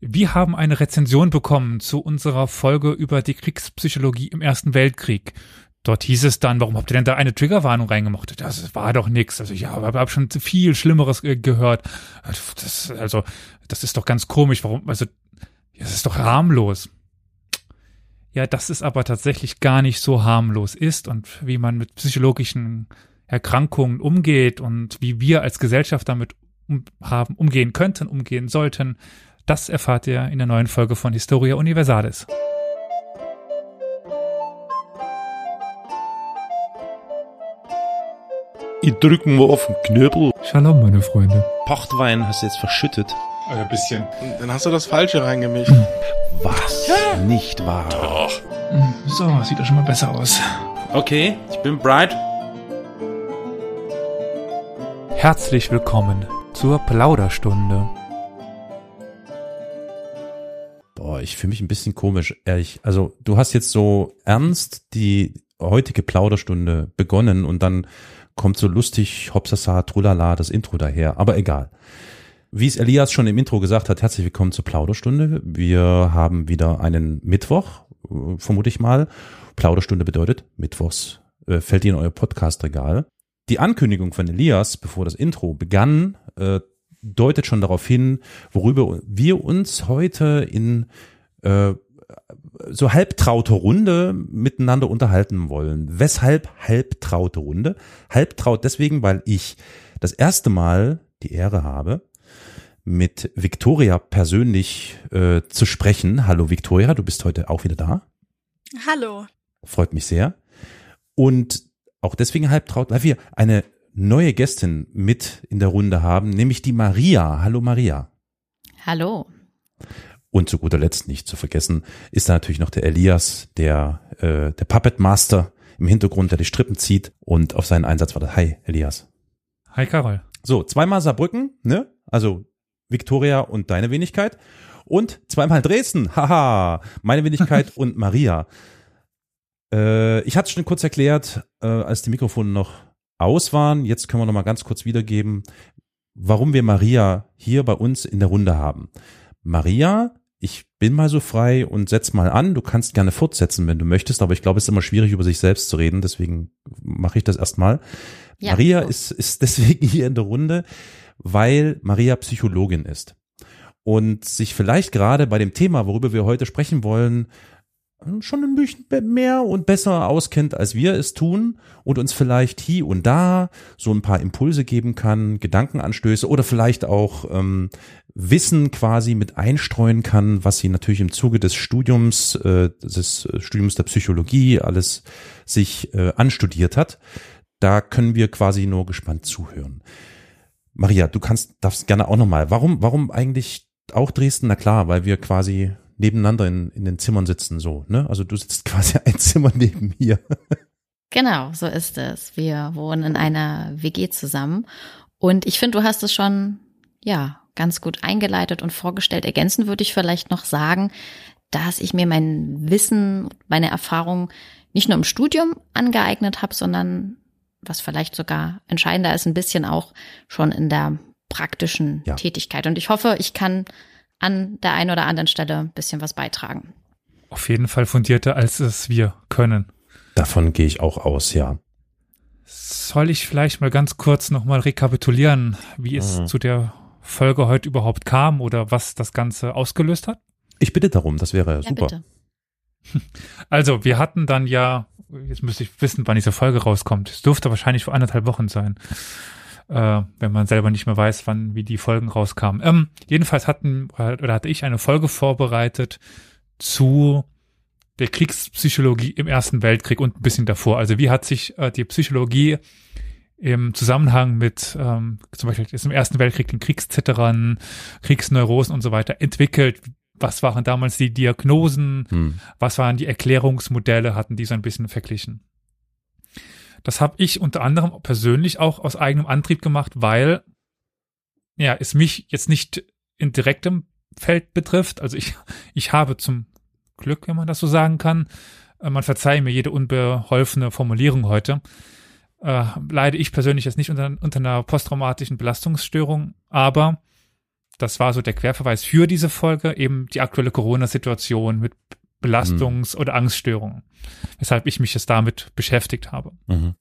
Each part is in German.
Wir haben eine Rezension bekommen zu unserer Folge über die Kriegspsychologie im Ersten Weltkrieg. Dort hieß es dann, warum habt ihr denn da eine Triggerwarnung reingemacht? Das war doch nix. Also ich habe schon viel Schlimmeres äh, gehört. Das, also, das ist doch ganz komisch. Warum? Also, das ist doch harmlos. Ja, das ist aber tatsächlich gar nicht so harmlos ist und wie man mit psychologischen Erkrankungen umgeht und wie wir als Gesellschaft damit um, haben, umgehen könnten, umgehen sollten, das erfahrt ihr in der neuen Folge von Historia Universalis. Ich drücken wir auf den Knöbel. Shalom, meine Freunde. Pochtwein hast du jetzt verschüttet. Ein bisschen. Dann hast du das Falsche reingemischt. Was? Ja. Nicht wahr? Doch. So, sieht doch schon mal besser aus. Okay, ich bin bright. Herzlich willkommen zur Plauderstunde. Ich fühle mich ein bisschen komisch, ehrlich. Also, du hast jetzt so ernst die heutige Plauderstunde begonnen und dann kommt so lustig, hopsasa, trulala, das Intro daher. Aber egal. Wie es Elias schon im Intro gesagt hat, herzlich willkommen zur Plauderstunde. Wir haben wieder einen Mittwoch, vermute ich mal. Plauderstunde bedeutet, Mittwochs äh, fällt ihr in euer Podcast-Regal. Die Ankündigung von Elias, bevor das Intro begann, äh, deutet schon darauf hin, worüber wir uns heute in äh, so halbtraute Runde miteinander unterhalten wollen. Weshalb halbtraute Runde? Halbtraut deswegen, weil ich das erste Mal die Ehre habe, mit Victoria persönlich äh, zu sprechen. Hallo Victoria, du bist heute auch wieder da. Hallo. Freut mich sehr. Und auch deswegen halbtraut, weil wir eine neue Gästin mit in der Runde haben, nämlich die Maria. Hallo Maria. Hallo. Und zu guter Letzt nicht zu vergessen ist da natürlich noch der Elias, der äh, der Puppet Master im Hintergrund, der die Strippen zieht und auf seinen Einsatz wartet. Hi Elias. Hi Carol. So, zweimal Saarbrücken, ne? Also Victoria und deine Wenigkeit und zweimal Dresden. Haha, meine Wenigkeit und Maria. Äh, ich hatte es schon kurz erklärt, äh, als die Mikrofone noch aus waren. Jetzt können wir noch mal ganz kurz wiedergeben, warum wir Maria hier bei uns in der Runde haben. Maria, ich bin mal so frei und setz mal an. Du kannst gerne fortsetzen, wenn du möchtest, aber ich glaube, es ist immer schwierig, über sich selbst zu reden. Deswegen mache ich das erstmal. Ja, Maria so. ist, ist deswegen hier in der Runde, weil Maria Psychologin ist und sich vielleicht gerade bei dem Thema, worüber wir heute sprechen wollen, schon ein bisschen mehr und besser auskennt, als wir es tun und uns vielleicht hier und da so ein paar Impulse geben kann, Gedankenanstöße oder vielleicht auch ähm, Wissen quasi mit einstreuen kann, was sie natürlich im Zuge des Studiums, äh, des Studiums der Psychologie alles sich äh, anstudiert hat. Da können wir quasi nur gespannt zuhören. Maria, du kannst, darfst gerne auch nochmal. Warum, warum eigentlich auch Dresden? Na klar, weil wir quasi nebeneinander in, in den Zimmern sitzen, so, ne? Also du sitzt quasi ein Zimmer neben mir. Genau, so ist es. Wir wohnen in einer WG zusammen. Und ich finde, du hast es schon, ja, ganz gut eingeleitet und vorgestellt. Ergänzen würde ich vielleicht noch sagen, dass ich mir mein Wissen, meine Erfahrung nicht nur im Studium angeeignet habe, sondern was vielleicht sogar entscheidender ist, ein bisschen auch schon in der praktischen ja. Tätigkeit. Und ich hoffe, ich kann an der einen oder anderen Stelle ein bisschen was beitragen. Auf jeden Fall fundierter, als es wir können. Davon gehe ich auch aus, ja. Soll ich vielleicht mal ganz kurz nochmal rekapitulieren, wie es mhm. zu der Folge heute überhaupt kam oder was das Ganze ausgelöst hat? Ich bitte darum, das wäre ja, super. Bitte. Also, wir hatten dann ja, jetzt müsste ich wissen, wann diese Folge rauskommt. Es dürfte wahrscheinlich vor anderthalb Wochen sein äh, wenn man selber nicht mehr weiß, wann wie die Folgen rauskamen. Ähm, jedenfalls hatten oder hatte ich eine Folge vorbereitet zu der Kriegspsychologie im Ersten Weltkrieg und ein bisschen davor. Also wie hat sich äh, die Psychologie im Zusammenhang mit ähm, zum Beispiel jetzt im Ersten Weltkrieg den Kriegszitterern, Kriegsneurosen und so weiter entwickelt? Was waren damals die Diagnosen? Hm. Was waren die Erklärungsmodelle? Hatten die so ein bisschen verglichen? Das habe ich unter anderem persönlich auch aus eigenem Antrieb gemacht, weil ja, es mich jetzt nicht in direktem Feld betrifft. Also ich, ich habe zum Glück, wenn man das so sagen kann, äh, man verzeihe mir jede unbeholfene Formulierung heute, äh, leide ich persönlich jetzt nicht unter, unter einer posttraumatischen Belastungsstörung, aber das war so der Querverweis für diese Folge, eben die aktuelle Corona-Situation mit Belastungs- oder Angststörungen, weshalb ich mich jetzt damit beschäftigt habe. Mhm.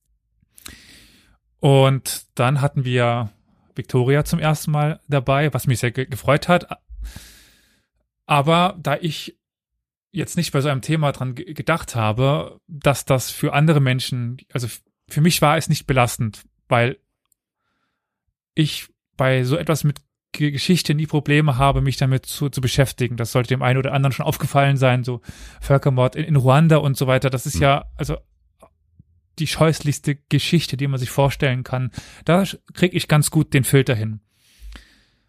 Und dann hatten wir Victoria zum ersten Mal dabei, was mich sehr ge gefreut hat. Aber da ich jetzt nicht bei so einem Thema dran ge gedacht habe, dass das für andere Menschen, also für mich war es nicht belastend, weil ich bei so etwas mit Geschichte nie Probleme habe, mich damit zu, zu beschäftigen. Das sollte dem einen oder anderen schon aufgefallen sein, so Völkermord in, in Ruanda und so weiter. Das ist Mhm. ja, also die scheußlichste Geschichte, die man sich vorstellen kann. Da kriege ich ganz gut den Filter hin.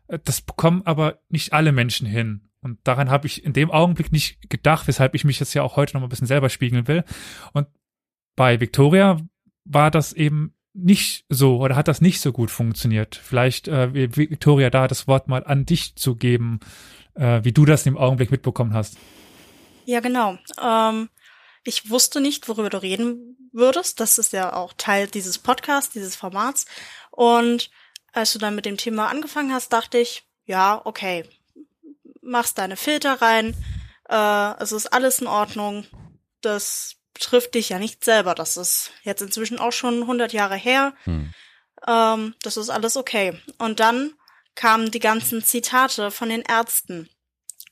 Äh, Das bekommen aber nicht alle Menschen hin. Und daran habe ich in dem Augenblick nicht gedacht, weshalb ich mich jetzt ja auch heute noch mal ein bisschen selber spiegeln will. Und bei Victoria war das eben nicht so oder hat das nicht so gut funktioniert. Vielleicht, äh, Victoria, da das Wort mal an dich zu geben, äh, wie du das im Augenblick mitbekommen hast. Ja, genau. Ähm, ich wusste nicht, worüber du reden würdest. Das ist ja auch Teil dieses Podcasts, dieses Formats. Und als du dann mit dem Thema angefangen hast, dachte ich, ja, okay, machst deine Filter rein. Äh, es ist alles in Ordnung. Das betrifft dich ja nicht selber. Das ist jetzt inzwischen auch schon 100 Jahre her. Hm. Ähm, das ist alles okay. Und dann kamen die ganzen Zitate von den Ärzten.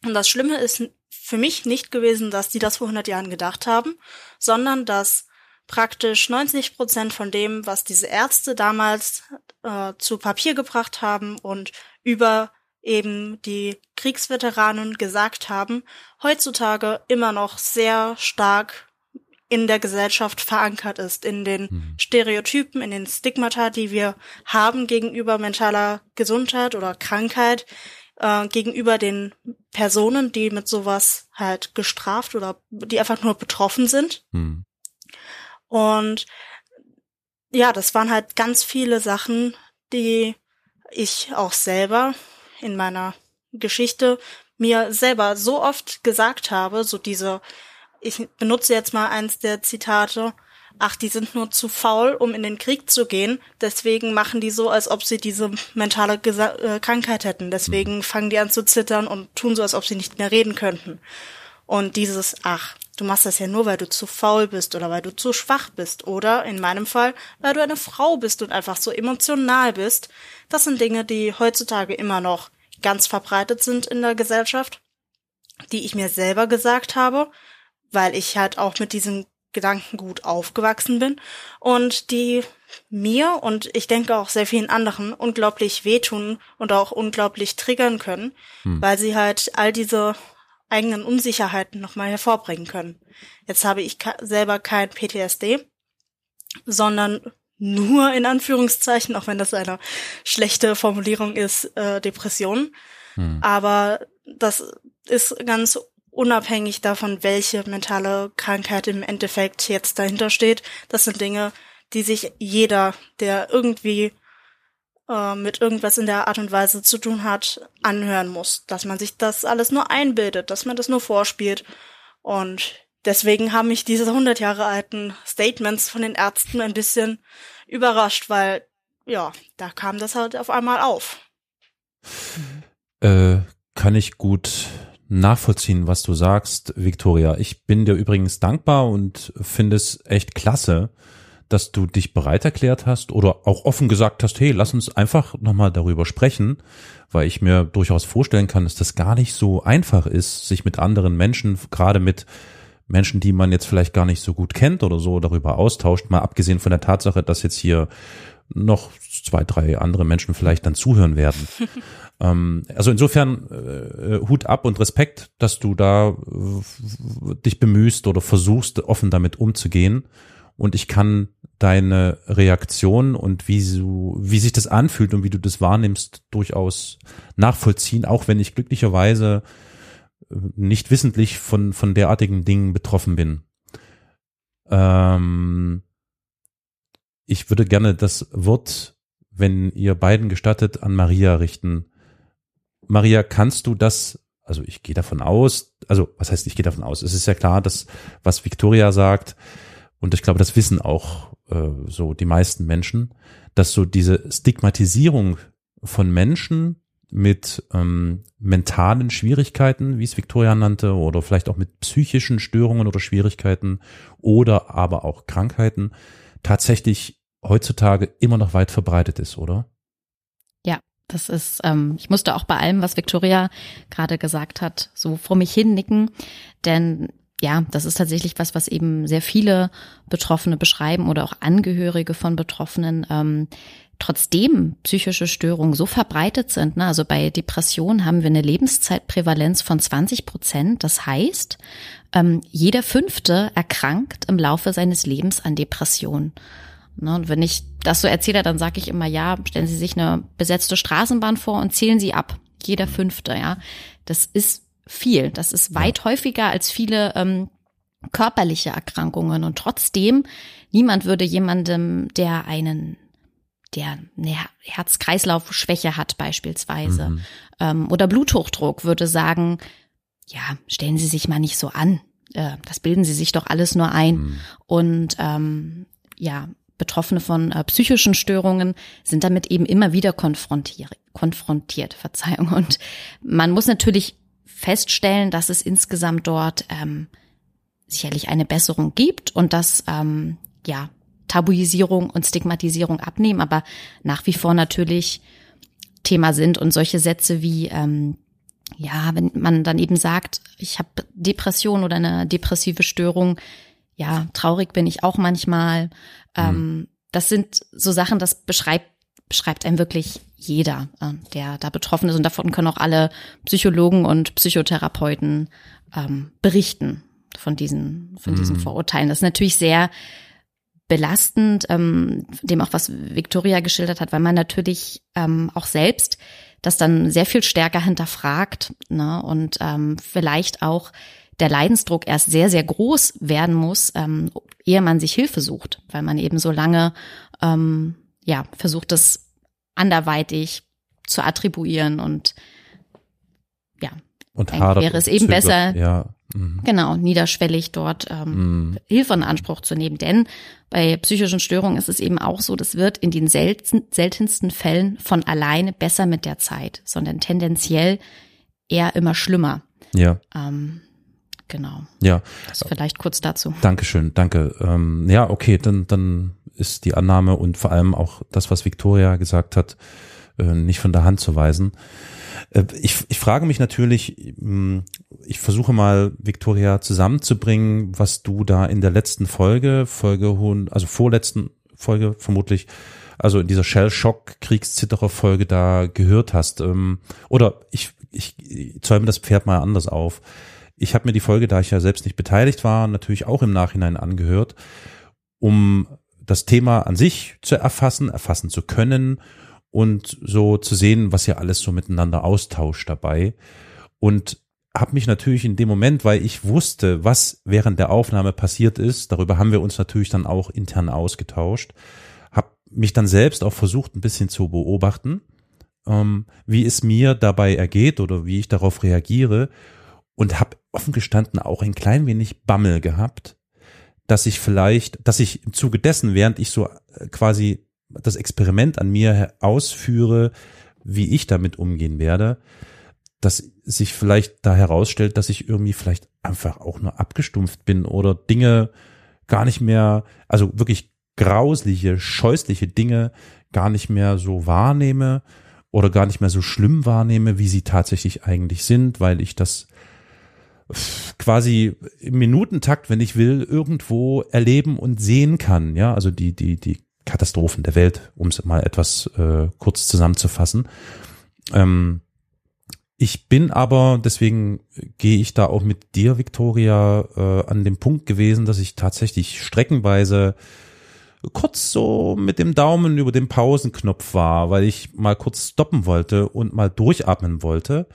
Und das Schlimme ist für mich nicht gewesen, dass die das vor 100 Jahren gedacht haben, sondern dass praktisch 90 Prozent von dem, was diese Ärzte damals äh, zu Papier gebracht haben und über eben die Kriegsveteranen gesagt haben, heutzutage immer noch sehr stark in der Gesellschaft verankert ist, in den Mhm. Stereotypen, in den Stigmata, die wir haben gegenüber mentaler Gesundheit oder Krankheit, äh, gegenüber den Personen, die mit sowas halt gestraft oder die einfach nur betroffen sind. Hm. Und ja, das waren halt ganz viele Sachen, die ich auch selber in meiner Geschichte mir selber so oft gesagt habe, so diese, ich benutze jetzt mal eins der Zitate, ach, die sind nur zu faul, um in den Krieg zu gehen, deswegen machen die so, als ob sie diese mentale Gesa äh, Krankheit hätten, deswegen fangen die an zu zittern und tun so, als ob sie nicht mehr reden könnten. Und dieses, ach, du machst das ja nur, weil du zu faul bist oder weil du zu schwach bist oder in meinem Fall, weil du eine Frau bist und einfach so emotional bist. Das sind Dinge, die heutzutage immer noch ganz verbreitet sind in der Gesellschaft, die ich mir selber gesagt habe, weil ich halt auch mit diesem Gedankengut aufgewachsen bin und die mir und ich denke auch sehr vielen anderen unglaublich wehtun und auch unglaublich triggern können, Hm. weil sie halt all diese eigenen Unsicherheiten nochmal hervorbringen können. Jetzt habe ich selber kein PTSD, sondern nur in Anführungszeichen, auch wenn das eine schlechte Formulierung ist, äh, Depression. Hm. Aber das ist ganz unabhängig davon, welche mentale Krankheit im Endeffekt jetzt dahinter steht. Das sind Dinge, die sich jeder, der irgendwie äh, mit irgendwas in der Art und Weise zu tun hat, anhören muss. Dass man sich das alles nur einbildet, dass man das nur vorspielt. Und deswegen haben mich diese 100 Jahre alten Statements von den Ärzten ein bisschen überrascht, weil, ja, da kam das halt auf einmal auf. Äh, kann ich gut nachvollziehen, was du sagst, Victoria. Ich bin dir übrigens dankbar und finde es echt klasse, dass du dich bereit erklärt hast oder auch offen gesagt hast, hey, lass uns einfach nochmal darüber sprechen, weil ich mir durchaus vorstellen kann, dass das gar nicht so einfach ist, sich mit anderen Menschen, gerade mit Menschen, die man jetzt vielleicht gar nicht so gut kennt oder so, darüber austauscht, mal abgesehen von der Tatsache, dass jetzt hier noch zwei, drei andere Menschen vielleicht dann zuhören werden. ähm, also insofern äh, Hut ab und Respekt, dass du da äh, dich bemühst oder versuchst, offen damit umzugehen. Und ich kann deine Reaktion und wie du, wie sich das anfühlt und wie du das wahrnimmst, durchaus nachvollziehen, auch wenn ich glücklicherweise äh, nicht wissentlich von, von derartigen Dingen betroffen bin. Ähm, ich würde gerne das Wort, wenn ihr beiden gestattet, an Maria richten. Maria, kannst du das, also ich gehe davon aus, also was heißt, ich gehe davon aus, es ist ja klar, dass was Victoria sagt, und ich glaube, das wissen auch äh, so die meisten Menschen, dass so diese Stigmatisierung von Menschen mit ähm, mentalen Schwierigkeiten, wie es Victoria nannte, oder vielleicht auch mit psychischen Störungen oder Schwierigkeiten oder aber auch Krankheiten tatsächlich heutzutage immer noch weit verbreitet ist, oder? Ja, das ist, ähm, ich musste auch bei allem, was Victoria gerade gesagt hat, so vor mich hin nicken, denn ja, das ist tatsächlich was, was eben sehr viele Betroffene beschreiben oder auch Angehörige von Betroffenen. Ähm, trotzdem psychische Störungen so verbreitet sind, ne, also bei Depressionen haben wir eine Lebenszeitprävalenz von 20 Prozent. Das heißt, ähm, jeder Fünfte erkrankt im Laufe seines Lebens an Depressionen. Ne, und wenn ich das so erzähle, dann sage ich immer, ja, stellen Sie sich eine besetzte Straßenbahn vor und zählen Sie ab. Jeder Fünfte, ja. Das ist viel. Das ist weit ja. häufiger als viele ähm, körperliche Erkrankungen. Und trotzdem, niemand würde jemandem, der einen der eine Herz-Kreislauf-Schwäche hat beispielsweise mhm. ähm, oder Bluthochdruck würde sagen, ja, stellen Sie sich mal nicht so an. Äh, das bilden Sie sich doch alles nur ein. Mhm. Und ähm, ja, Betroffene von äh, psychischen Störungen sind damit eben immer wieder konfrontiert, konfrontiert, Verzeihung. Und man muss natürlich feststellen, dass es insgesamt dort ähm, sicherlich eine Besserung gibt und dass ähm, ja Tabuisierung und Stigmatisierung abnehmen, aber nach wie vor natürlich Thema sind und solche Sätze wie ähm, ja, wenn man dann eben sagt, ich habe Depression oder eine depressive Störung, ja, traurig bin ich auch manchmal. Ähm, mhm. Das sind so Sachen, das beschreibt beschreibt einem wirklich jeder, äh, der da betroffen ist. Und davon können auch alle Psychologen und Psychotherapeuten ähm, berichten von diesen, von diesen mhm. Vorurteilen. Das ist natürlich sehr belastend, ähm, dem auch was Victoria geschildert hat, weil man natürlich ähm, auch selbst das dann sehr viel stärker hinterfragt ne, und ähm, vielleicht auch der Leidensdruck erst sehr, sehr groß werden muss, ähm, ehe man sich Hilfe sucht, weil man eben so lange ähm, ja, versucht es anderweitig zu attribuieren und ja, und wäre es eben besser, ja. Mhm. genau, niederschwellig dort ähm, mhm. Hilfe in Anspruch zu nehmen. Denn bei psychischen Störungen ist es eben auch so, das wird in den selten, seltensten Fällen von alleine besser mit der Zeit, sondern tendenziell eher immer schlimmer. Ja. Ähm, genau. Ja. Das vielleicht kurz dazu. Dankeschön, danke. Ähm, ja, okay, dann, dann ist die Annahme und vor allem auch das, was Victoria gesagt hat, äh, nicht von der Hand zu weisen. Äh, ich, ich frage mich natürlich, hm, ich versuche mal, Victoria zusammenzubringen, was du da in der letzten Folge, Folge, also vorletzten Folge vermutlich, also in dieser Shell-Shock-Kriegszitterer-Folge da gehört hast. Ähm, oder ich, ich zäume das Pferd mal anders auf. Ich habe mir die Folge, da ich ja selbst nicht beteiligt war, natürlich auch im Nachhinein angehört, um das Thema an sich zu erfassen, erfassen zu können und so zu sehen, was ihr alles so miteinander austauscht dabei. Und habe mich natürlich in dem Moment, weil ich wusste, was während der Aufnahme passiert ist, darüber haben wir uns natürlich dann auch intern ausgetauscht, habe mich dann selbst auch versucht, ein bisschen zu beobachten, ähm, wie es mir dabei ergeht oder wie ich darauf reagiere und habe offen gestanden auch ein klein wenig Bammel gehabt, dass ich vielleicht, dass ich im Zuge dessen, während ich so äh, quasi das Experiment an mir ausführe, wie ich damit umgehen werde, dass sich vielleicht da herausstellt, dass ich irgendwie vielleicht einfach auch nur abgestumpft bin oder Dinge gar nicht mehr, also wirklich grausliche, scheußliche Dinge gar nicht mehr so wahrnehme oder gar nicht mehr so schlimm wahrnehme, wie sie tatsächlich eigentlich sind, weil ich das quasi im Minutentakt, wenn ich will, irgendwo erleben und sehen kann. Ja, also die, die, die Katastrophen der Welt, um es mal etwas äh, kurz zusammenzufassen. Ähm, ich bin aber, deswegen gehe ich da auch mit dir, Victoria, äh, an dem Punkt gewesen, dass ich tatsächlich streckenweise kurz so mit dem Daumen über dem Pausenknopf war, weil ich mal kurz stoppen wollte und mal durchatmen wollte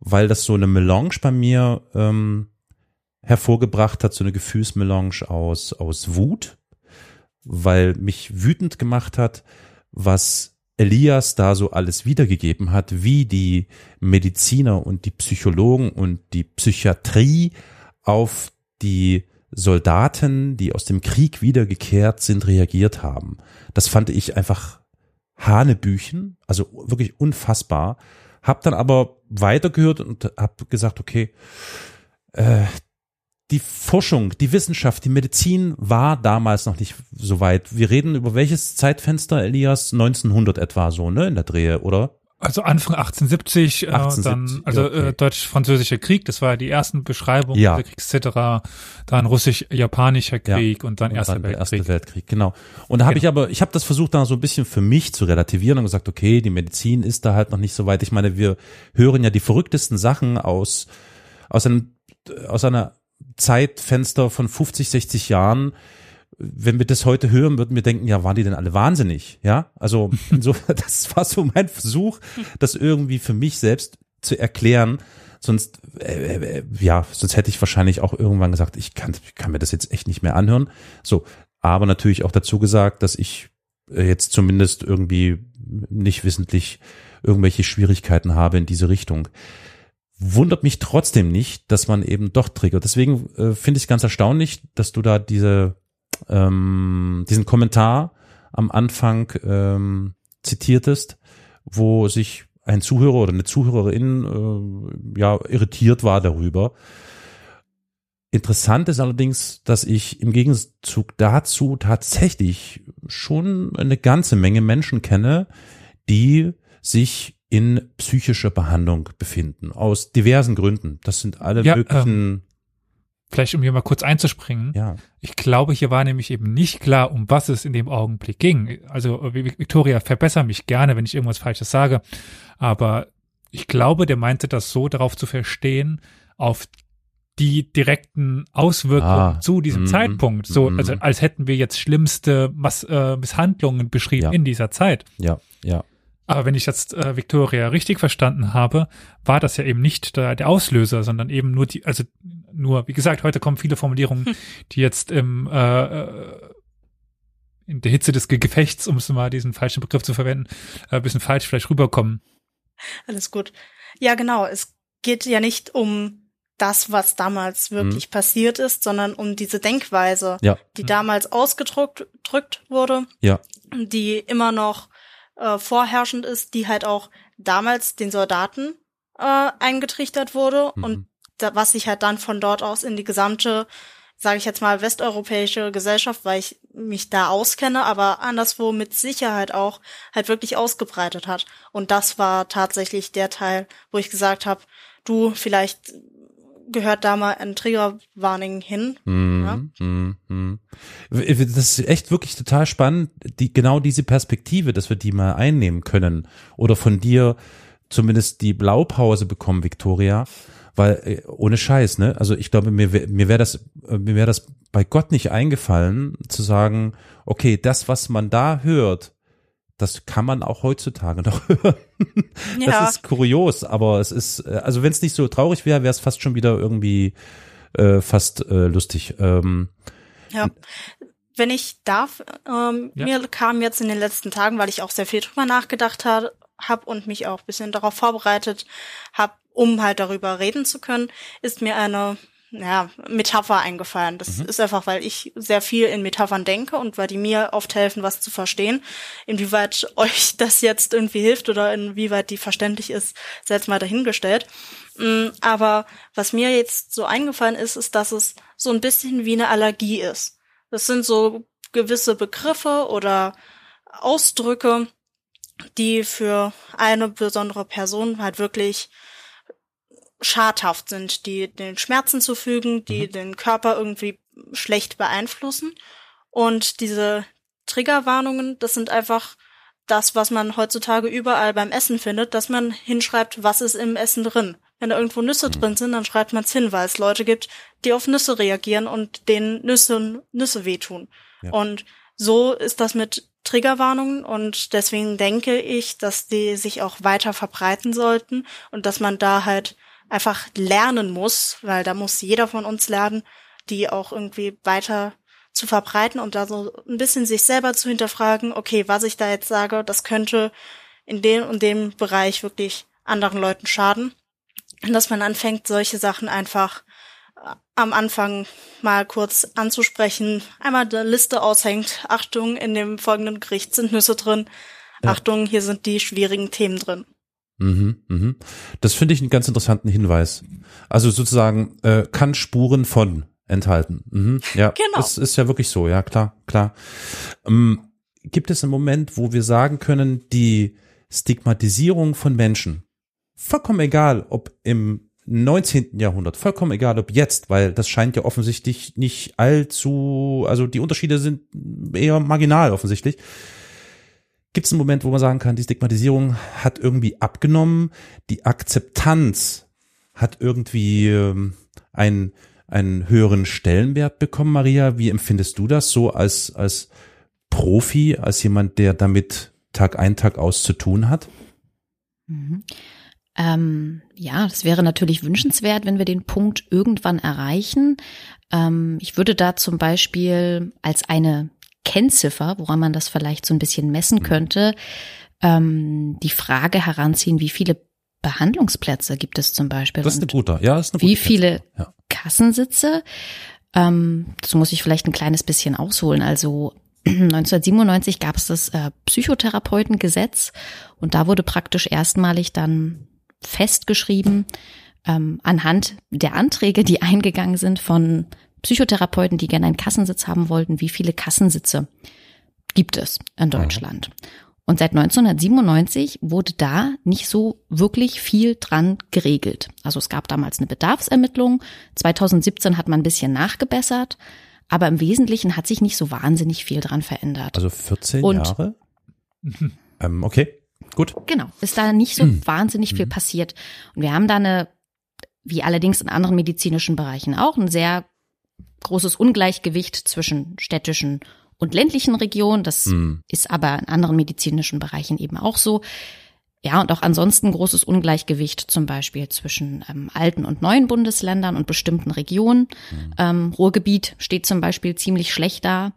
weil das so eine Melange bei mir ähm, hervorgebracht hat, so eine Gefühlsmelange aus, aus Wut, weil mich wütend gemacht hat, was Elias da so alles wiedergegeben hat, wie die Mediziner und die Psychologen und die Psychiatrie auf die Soldaten, die aus dem Krieg wiedergekehrt sind, reagiert haben. Das fand ich einfach Hanebüchen, also wirklich unfassbar Hab dann aber weitergehört und hab gesagt, okay, äh, die Forschung, die Wissenschaft, die Medizin war damals noch nicht so weit. Wir reden über welches Zeitfenster, Elias? 1900 etwa so, ne, in der Drehe, oder? Also Anfang 1870, 1870, äh, dann, also okay. äh, Deutsch-Französischer Krieg, das war die ersten Beschreibungen Ja. des Kriegs etc., dann Russisch-Japanischer Ja. Krieg und dann Und Erster dann der Weltkrieg. Erste Weltkrieg, genau. Und da habe Genau. ich aber, ich habe das versucht, da so ein bisschen für mich zu relativieren und gesagt, okay, die Medizin ist da halt noch nicht so weit. Ich meine, wir hören ja die verrücktesten Sachen aus aus einem aus einer Zeitfenster von 50, 60 Jahren. Wenn wir das heute hören, würden wir denken, ja, waren die denn alle wahnsinnig? Ja, also insofern, das war so mein Versuch, das irgendwie für mich selbst zu erklären. Sonst, äh, äh, ja, sonst hätte ich wahrscheinlich auch irgendwann gesagt, ich kann, ich kann mir das jetzt echt nicht mehr anhören. So, aber natürlich auch dazu gesagt, dass ich äh, jetzt zumindest irgendwie nicht wissentlich irgendwelche Schwierigkeiten habe in diese Richtung. Wundert mich trotzdem nicht, dass man eben doch triggert. Deswegen äh, finde ich es ganz erstaunlich, dass du da diese ähm, diesen Kommentar am Anfang ähm, zitiertest, wo sich ein Zuhörer oder eine Zuhörerin äh, ja irritiert war darüber. Interessant ist allerdings, dass ich im Gegenzug dazu tatsächlich schon eine ganze Menge Menschen kenne, die sich in psychischer Behandlung befinden, aus diversen Gründen. Das sind alle Ja, möglichen, Vielleicht um hier mal kurz einzuspringen. ja, Ich glaube, hier war nämlich eben nicht klar, um was es in dem Augenblick ging. Also äh, Victoria, verbessere mich gerne, wenn ich irgendwas Falsches sage. Aber ich glaube, der meinte das so darauf zu verstehen, auf die direkten Auswirkungen Ah, zu diesem mhm, Zeitpunkt. So, mhm. also als hätten wir jetzt schlimmste Mass äh, Misshandlungen beschrieben Ja. in dieser Zeit. ja, ja. Aber wenn ich jetzt äh, Victoria richtig verstanden habe, war das ja eben nicht der, der Auslöser, sondern eben nur die, also nur, wie gesagt, heute kommen viele Formulierungen, die jetzt im äh, äh, in der Hitze des Ge- Gefechts, um es mal diesen falschen Begriff zu verwenden, äh, ein bisschen falsch vielleicht rüberkommen. Alles gut. Ja, genau. Es geht ja nicht um das, was damals wirklich passiert ist, sondern um diese Denkweise, Ja. die Mhm. damals ausgedrückt drückt wurde, Ja. die immer noch äh, vorherrschend ist, die halt auch damals den Soldaten äh, eingetrichtert wurde Mhm. und da, was sich halt dann von dort aus in die gesamte, sage ich jetzt mal, westeuropäische Gesellschaft, weil ich mich da auskenne, aber anderswo mit Sicherheit auch halt wirklich ausgebreitet hat. Und das war tatsächlich der Teil, wo ich gesagt habe, du, vielleicht gehört da mal ein Triggerwarning hin. Mhm, mhm, mhm. Das ist echt wirklich total spannend, die, genau diese Perspektive, dass wir die mal einnehmen können oder von dir zumindest die Blaupause bekommen, Victoria, weil äh, ohne Scheiß, ne? Also ich glaube, mir mir wäre das äh, mir wäre das bei Gott nicht eingefallen zu sagen, okay, das was man da hört, das kann man auch heutzutage noch hören. Ja. Das ist kurios, aber es ist, äh, also wenn es nicht so traurig wäre, wäre es fast schon wieder irgendwie äh, fast äh, lustig. Ähm, Ja. Wenn ich darf, ähm, Ja. mir kam jetzt in den letzten Tagen, weil ich auch sehr viel drüber nachgedacht habe hab und mich auch ein bisschen darauf vorbereitet habe, um halt darüber reden zu können, ist mir eine ja, Metapher eingefallen. Das ist einfach, weil ich sehr viel in Metaphern denke und weil die mir oft helfen, was zu verstehen. Inwieweit euch das jetzt irgendwie hilft oder inwieweit die verständlich ist, jetzt mal dahingestellt. Mm, Aber was mir jetzt so eingefallen ist, ist, dass es so ein bisschen wie eine Allergie ist. Das sind so gewisse Begriffe oder Ausdrücke, die für eine besondere Person halt wirklich schadhaft sind, die den Schmerzen zufügen, die den Körper irgendwie schlecht beeinflussen. Und diese Triggerwarnungen, das sind einfach das, was man heutzutage überall beim Essen findet, dass man hinschreibt, was ist im Essen drin. Wenn da irgendwo Nüsse drin sind, dann schreibt man es hin, weil es Leute gibt, die auf Nüsse reagieren und denen Nüsse, Nüsse wehtun. Ja. Und so ist das mit Triggerwarnungen und deswegen denke ich, dass die sich auch weiter verbreiten sollten und dass man da halt einfach lernen muss, weil da muss jeder von uns lernen, die auch irgendwie weiter zu verbreiten und da so ein bisschen sich selber zu hinterfragen, okay, was ich da jetzt sage, das könnte in dem und dem Bereich wirklich anderen Leuten schaden. Und dass man anfängt, solche Sachen einfach äh, am Anfang mal kurz anzusprechen, einmal eine Liste aushängt, Achtung, in dem folgenden Gericht sind Nüsse drin, Ja. Achtung, hier sind die schwierigen Themen drin. Mhm, mhm. Das finde ich einen ganz interessanten Hinweis. Also sozusagen äh, kann Spuren von enthalten. Mhm. Ja, Genau. das ist ja wirklich so, ja klar, klar. Ähm, gibt es einen Moment, wo wir sagen können, die Stigmatisierung von Menschen, vollkommen egal, ob im 19. Jahrhundert, vollkommen egal, ob jetzt, weil das scheint ja offensichtlich nicht allzu, also die Unterschiede sind eher marginal offensichtlich. Gibt es einen Moment, wo man sagen kann, die Stigmatisierung hat irgendwie abgenommen, die Akzeptanz hat irgendwie ähm, einen, einen höheren Stellenwert bekommen, Maria? Wie empfindest du das so als, als Profi, als jemand, der damit Tag ein, Tag aus zu tun hat? Mhm. Ähm, ja, das wäre natürlich wünschenswert, wenn wir den Punkt irgendwann erreichen. Ähm, ich würde da zum Beispiel als eine Kennziffer, woran man das vielleicht so ein bisschen messen könnte, ähm, die Frage heranziehen, wie viele Behandlungsplätze gibt es zum Beispiel? Das ist eine gute, ja, das ist eine wie gute viele Kennzahl. Ja. Kassensitze? Ähm, dazu muss ich vielleicht ein kleines bisschen ausholen. Also 1997 gab es das äh, Psychotherapeutengesetz und da wurde praktisch erstmalig dann festgeschrieben, ähm, anhand der Anträge, die eingegangen sind von Psychotherapeuten, die gerne einen Kassensitz haben wollten, wie viele Kassensitze gibt es in Deutschland. Und seit 1997 wurde da nicht so wirklich viel dran geregelt. Also es gab damals eine Bedarfsermittlung. 2017 hat man ein bisschen nachgebessert. Aber im Wesentlichen hat sich nicht so wahnsinnig viel dran verändert. Also 14 Und- Jahre? ähm, okay, gut. Genau, ist da nicht so Hm. wahnsinnig viel passiert. Und wir haben da eine, wie allerdings in anderen medizinischen Bereichen auch, ein sehr großes Ungleichgewicht zwischen städtischen und ländlichen Regionen. Das Hm. ist aber in anderen medizinischen Bereichen eben auch so. Ja, und auch ansonsten großes Ungleichgewicht zum Beispiel zwischen ähm, alten und neuen Bundesländern und bestimmten Regionen. Ähm, Ruhrgebiet steht zum Beispiel ziemlich schlecht da.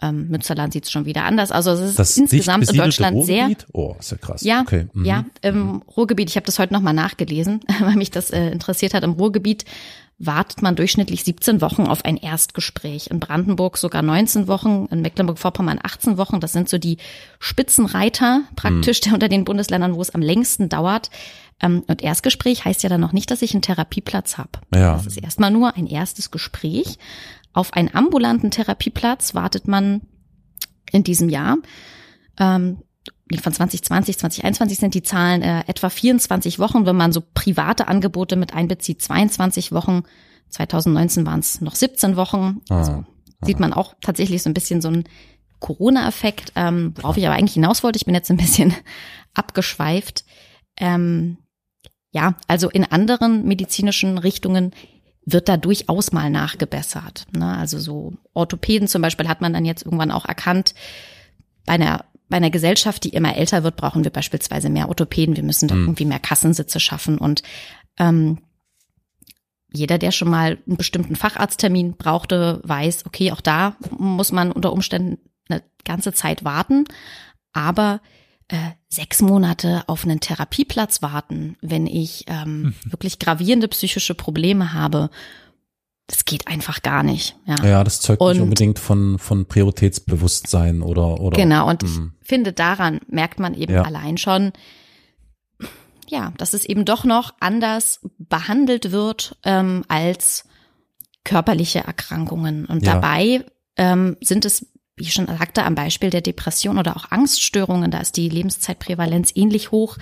Ähm, Münsterland sieht es schon wieder anders. Also es ist Das insgesamt in Deutschland sehr Ruhrgebiet? Oh, ist ja krass. ja, okay. mhm. ja, im Ruhrgebiet, ich habe das heute nochmal nachgelesen, weil mich das äh, interessiert hat. Im Ruhrgebiet wartet man durchschnittlich 17 Wochen auf ein Erstgespräch. In Brandenburg sogar 19 Wochen, in Mecklenburg-Vorpommern 18 Wochen. Das sind so die Spitzenreiter praktisch der unter den Bundesländern, wo es am längsten dauert. Ähm, und Erstgespräch heißt ja dann noch nicht, dass ich einen Therapieplatz habe. Ja. Das ist erstmal nur ein erstes Gespräch. Auf einen ambulanten Therapieplatz wartet man in diesem Jahr. Ähm, von 2020, 2021 sind die Zahlen äh, etwa 24 Wochen, wenn man so private Angebote mit einbezieht, 22 Wochen. 2019 waren es noch 17 Wochen. Also sieht man auch tatsächlich so ein bisschen so einen Corona-Effekt, ähm, worauf ich aber eigentlich hinaus wollte. Ich bin jetzt ein bisschen abgeschweift. Ähm, ja, also in anderen medizinischen Richtungen wird da durchaus mal nachgebessert. Ne? Also so Orthopäden zum Beispiel hat man dann jetzt irgendwann auch erkannt, bei einer, bei einer Gesellschaft, die immer älter wird, brauchen wir beispielsweise mehr Orthopäden. Wir müssen da irgendwie mehr Kassensitze schaffen. Und ähm, jeder, der schon mal einen bestimmten Facharzttermin brauchte, weiß, okay, auch da muss man unter Umständen eine ganze Zeit warten. Aber äh, sechs Monate auf einen Therapieplatz warten, wenn ich ähm, wirklich gravierende psychische Probleme habe, das geht einfach gar nicht. Ja. Ja, das zeugt Und- nicht unbedingt von, von Prioritätsbewusstsein oder, oder. Genau, und Mhm. ich finde, daran merkt man eben Ja. allein schon, ja, dass es eben doch noch anders behandelt wird ähm, als körperliche Erkrankungen. Und Ja. dabei ähm, sind es, wie ich schon sagte, am Beispiel der Depression oder auch Angststörungen, da ist die Lebenszeitprävalenz ähnlich hoch.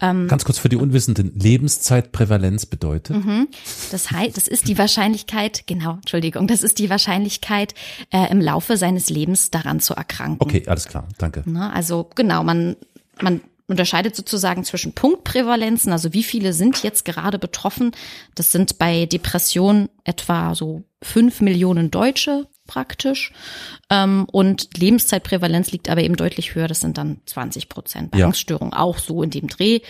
Ähm, Ganz kurz für die Unwissenden, Lebenszeitprävalenz bedeutet? Mhm. Das heißt, das ist die Wahrscheinlichkeit, genau, Entschuldigung, das ist die Wahrscheinlichkeit, äh, im Laufe seines Lebens daran zu erkranken. Okay, alles klar, danke. Ne? Also genau, man, man unterscheidet sozusagen zwischen Punktprävalenzen, also wie viele sind jetzt gerade betroffen. Das sind bei Depressionen etwa so fünf Millionen Deutsche praktisch. Ähm, und Lebenszeitprävalenz liegt aber eben deutlich höher, das sind dann 20 Prozent. Bei Ja. Angststörungen auch so in dem Dreh.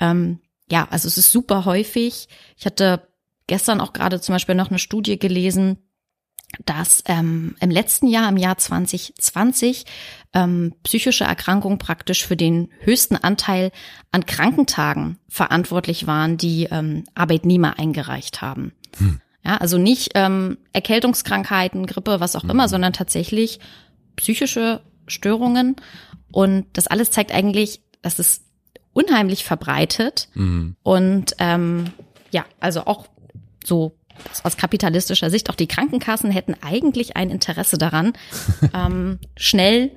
Ähm, ja, also es ist super häufig. Ich hatte gestern auch gerade zum Beispiel noch eine Studie gelesen, dass ähm, im letzten Jahr, im Jahr 2020, ähm, psychische Erkrankungen praktisch für den höchsten Anteil an Krankentagen verantwortlich waren, die ähm, Arbeitnehmer eingereicht haben. Ja, also nicht ähm, Erkältungskrankheiten, Grippe, was auch immer, sondern tatsächlich psychische Störungen. Und das alles zeigt eigentlich, dass es unheimlich verbreitet. Mhm. Und ähm, ja, also auch so aus kapitalistischer Sicht, auch die Krankenkassen hätten eigentlich ein Interesse daran, ähm, schnell,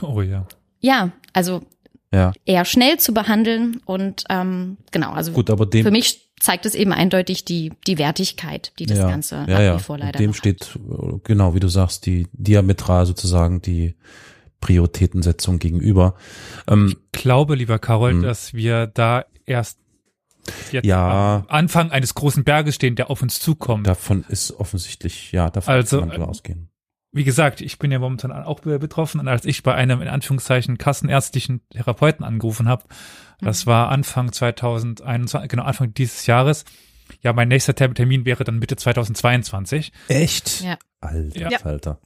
Oh ja. ja, also Ja, eher schnell zu behandeln und ähm, genau, also gut, aber dem für mich zeigt es eben eindeutig die die Wertigkeit, die das ja, Ganze ja, nach ja. wie vor leider Und dem steht genau, wie du sagst, die diametral sozusagen die Prioritätensetzung gegenüber. Ähm, Glaube, lieber Carol, Hm. dass wir da erst jetzt Ja. am Anfang eines großen Berges stehen, der auf uns zukommt. davon ist offensichtlich, ja, davon Also, kann man äh, ausgehen. Wie gesagt, ich bin ja momentan auch betroffen und als ich bei einem in Anführungszeichen kassenärztlichen Therapeuten angerufen habe, das Mhm. war Anfang 2021, genau Anfang dieses Jahres, ja, mein nächster Termin wäre dann Mitte 2022. Echt? Ja. Alter Ja. Falter.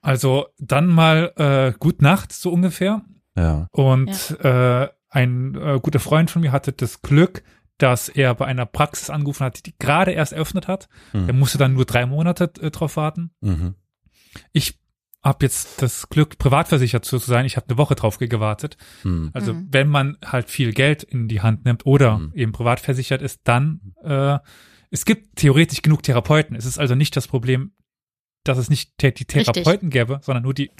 Also dann mal äh, gut Nacht, so ungefähr. Ja. Und äh, ein äh, guter Freund von mir hatte das Glück, dass er bei einer Praxis angerufen hat, die gerade erst eröffnet hat. Mhm. Er musste dann nur drei Monate äh, drauf warten. Mhm. Ich habe jetzt das Glück, privatversichert zu sein. Ich habe eine Woche drauf gewartet. Mhm. Also Mhm. wenn man halt viel Geld in die Hand nimmt oder Mhm. eben privat versichert ist, dann äh, es gibt theoretisch genug Therapeuten. Es ist also nicht das Problem, dass es nicht die Therapeuten gäbe, sondern nur die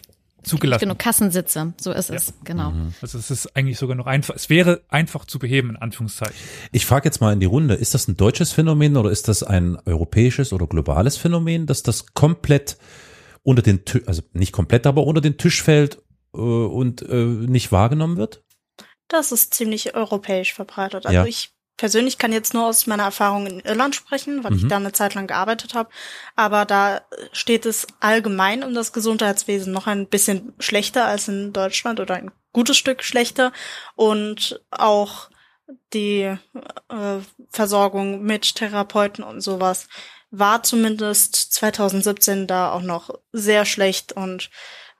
zugelassen. Genug Kassensitze, so ist es, genau. Mhm. Also es ist eigentlich sogar noch einfach. Es wäre einfach zu beheben in Anführungszeichen. Ich frage jetzt mal in die Runde, ist das ein deutsches Phänomen oder ist das ein europäisches oder globales Phänomen, dass das komplett unter den Tisch, also nicht komplett, aber unter den Tisch fällt äh, und äh, nicht wahrgenommen wird? Das ist ziemlich europäisch verbreitet. Also Ja. ich persönlich kann jetzt nur aus meiner Erfahrung in Irland sprechen, weil Mhm. ich da eine Zeit lang gearbeitet habe. Aber da steht es allgemein um das Gesundheitswesen noch ein bisschen schlechter als in Deutschland oder ein gutes Stück schlechter. Und auch die äh, Versorgung mit Therapeuten und sowas war zumindest 2017 da auch noch sehr schlecht und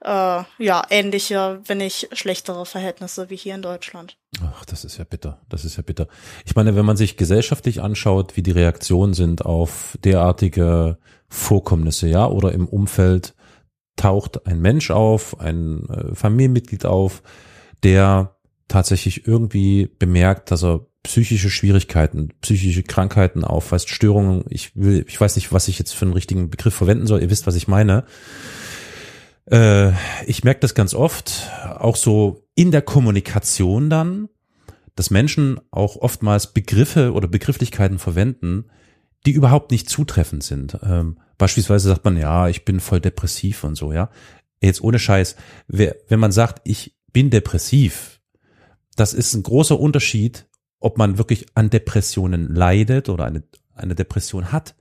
äh, ja, ähnliche, wenn nicht schlechtere Verhältnisse wie hier in Deutschland. Ach, das ist ja bitter. Das ist ja bitter. Ich meine, wenn man sich gesellschaftlich anschaut, wie die Reaktionen sind auf derartige Vorkommnisse, ja, oder im Umfeld taucht ein Mensch auf, ein äh, Familienmitglied auf, der tatsächlich irgendwie bemerkt, dass er psychische Schwierigkeiten, psychische Krankheiten aufweist, Störungen. Ich will, ich weiß nicht, was ich jetzt für einen richtigen Begriff verwenden soll. Ihr wisst, was ich meine. Äh, ich merke das ganz oft, auch so in der Kommunikation dann, dass Menschen auch oftmals Begriffe oder Begrifflichkeiten verwenden, die überhaupt nicht zutreffend sind. Ähm, beispielsweise sagt man, ja, ich bin voll depressiv und so, ja. Jetzt ohne Scheiß, wer, wenn man sagt, ich bin depressiv, das ist ein großer Unterschied, ob man wirklich an Depressionen leidet oder eine, eine Depression hat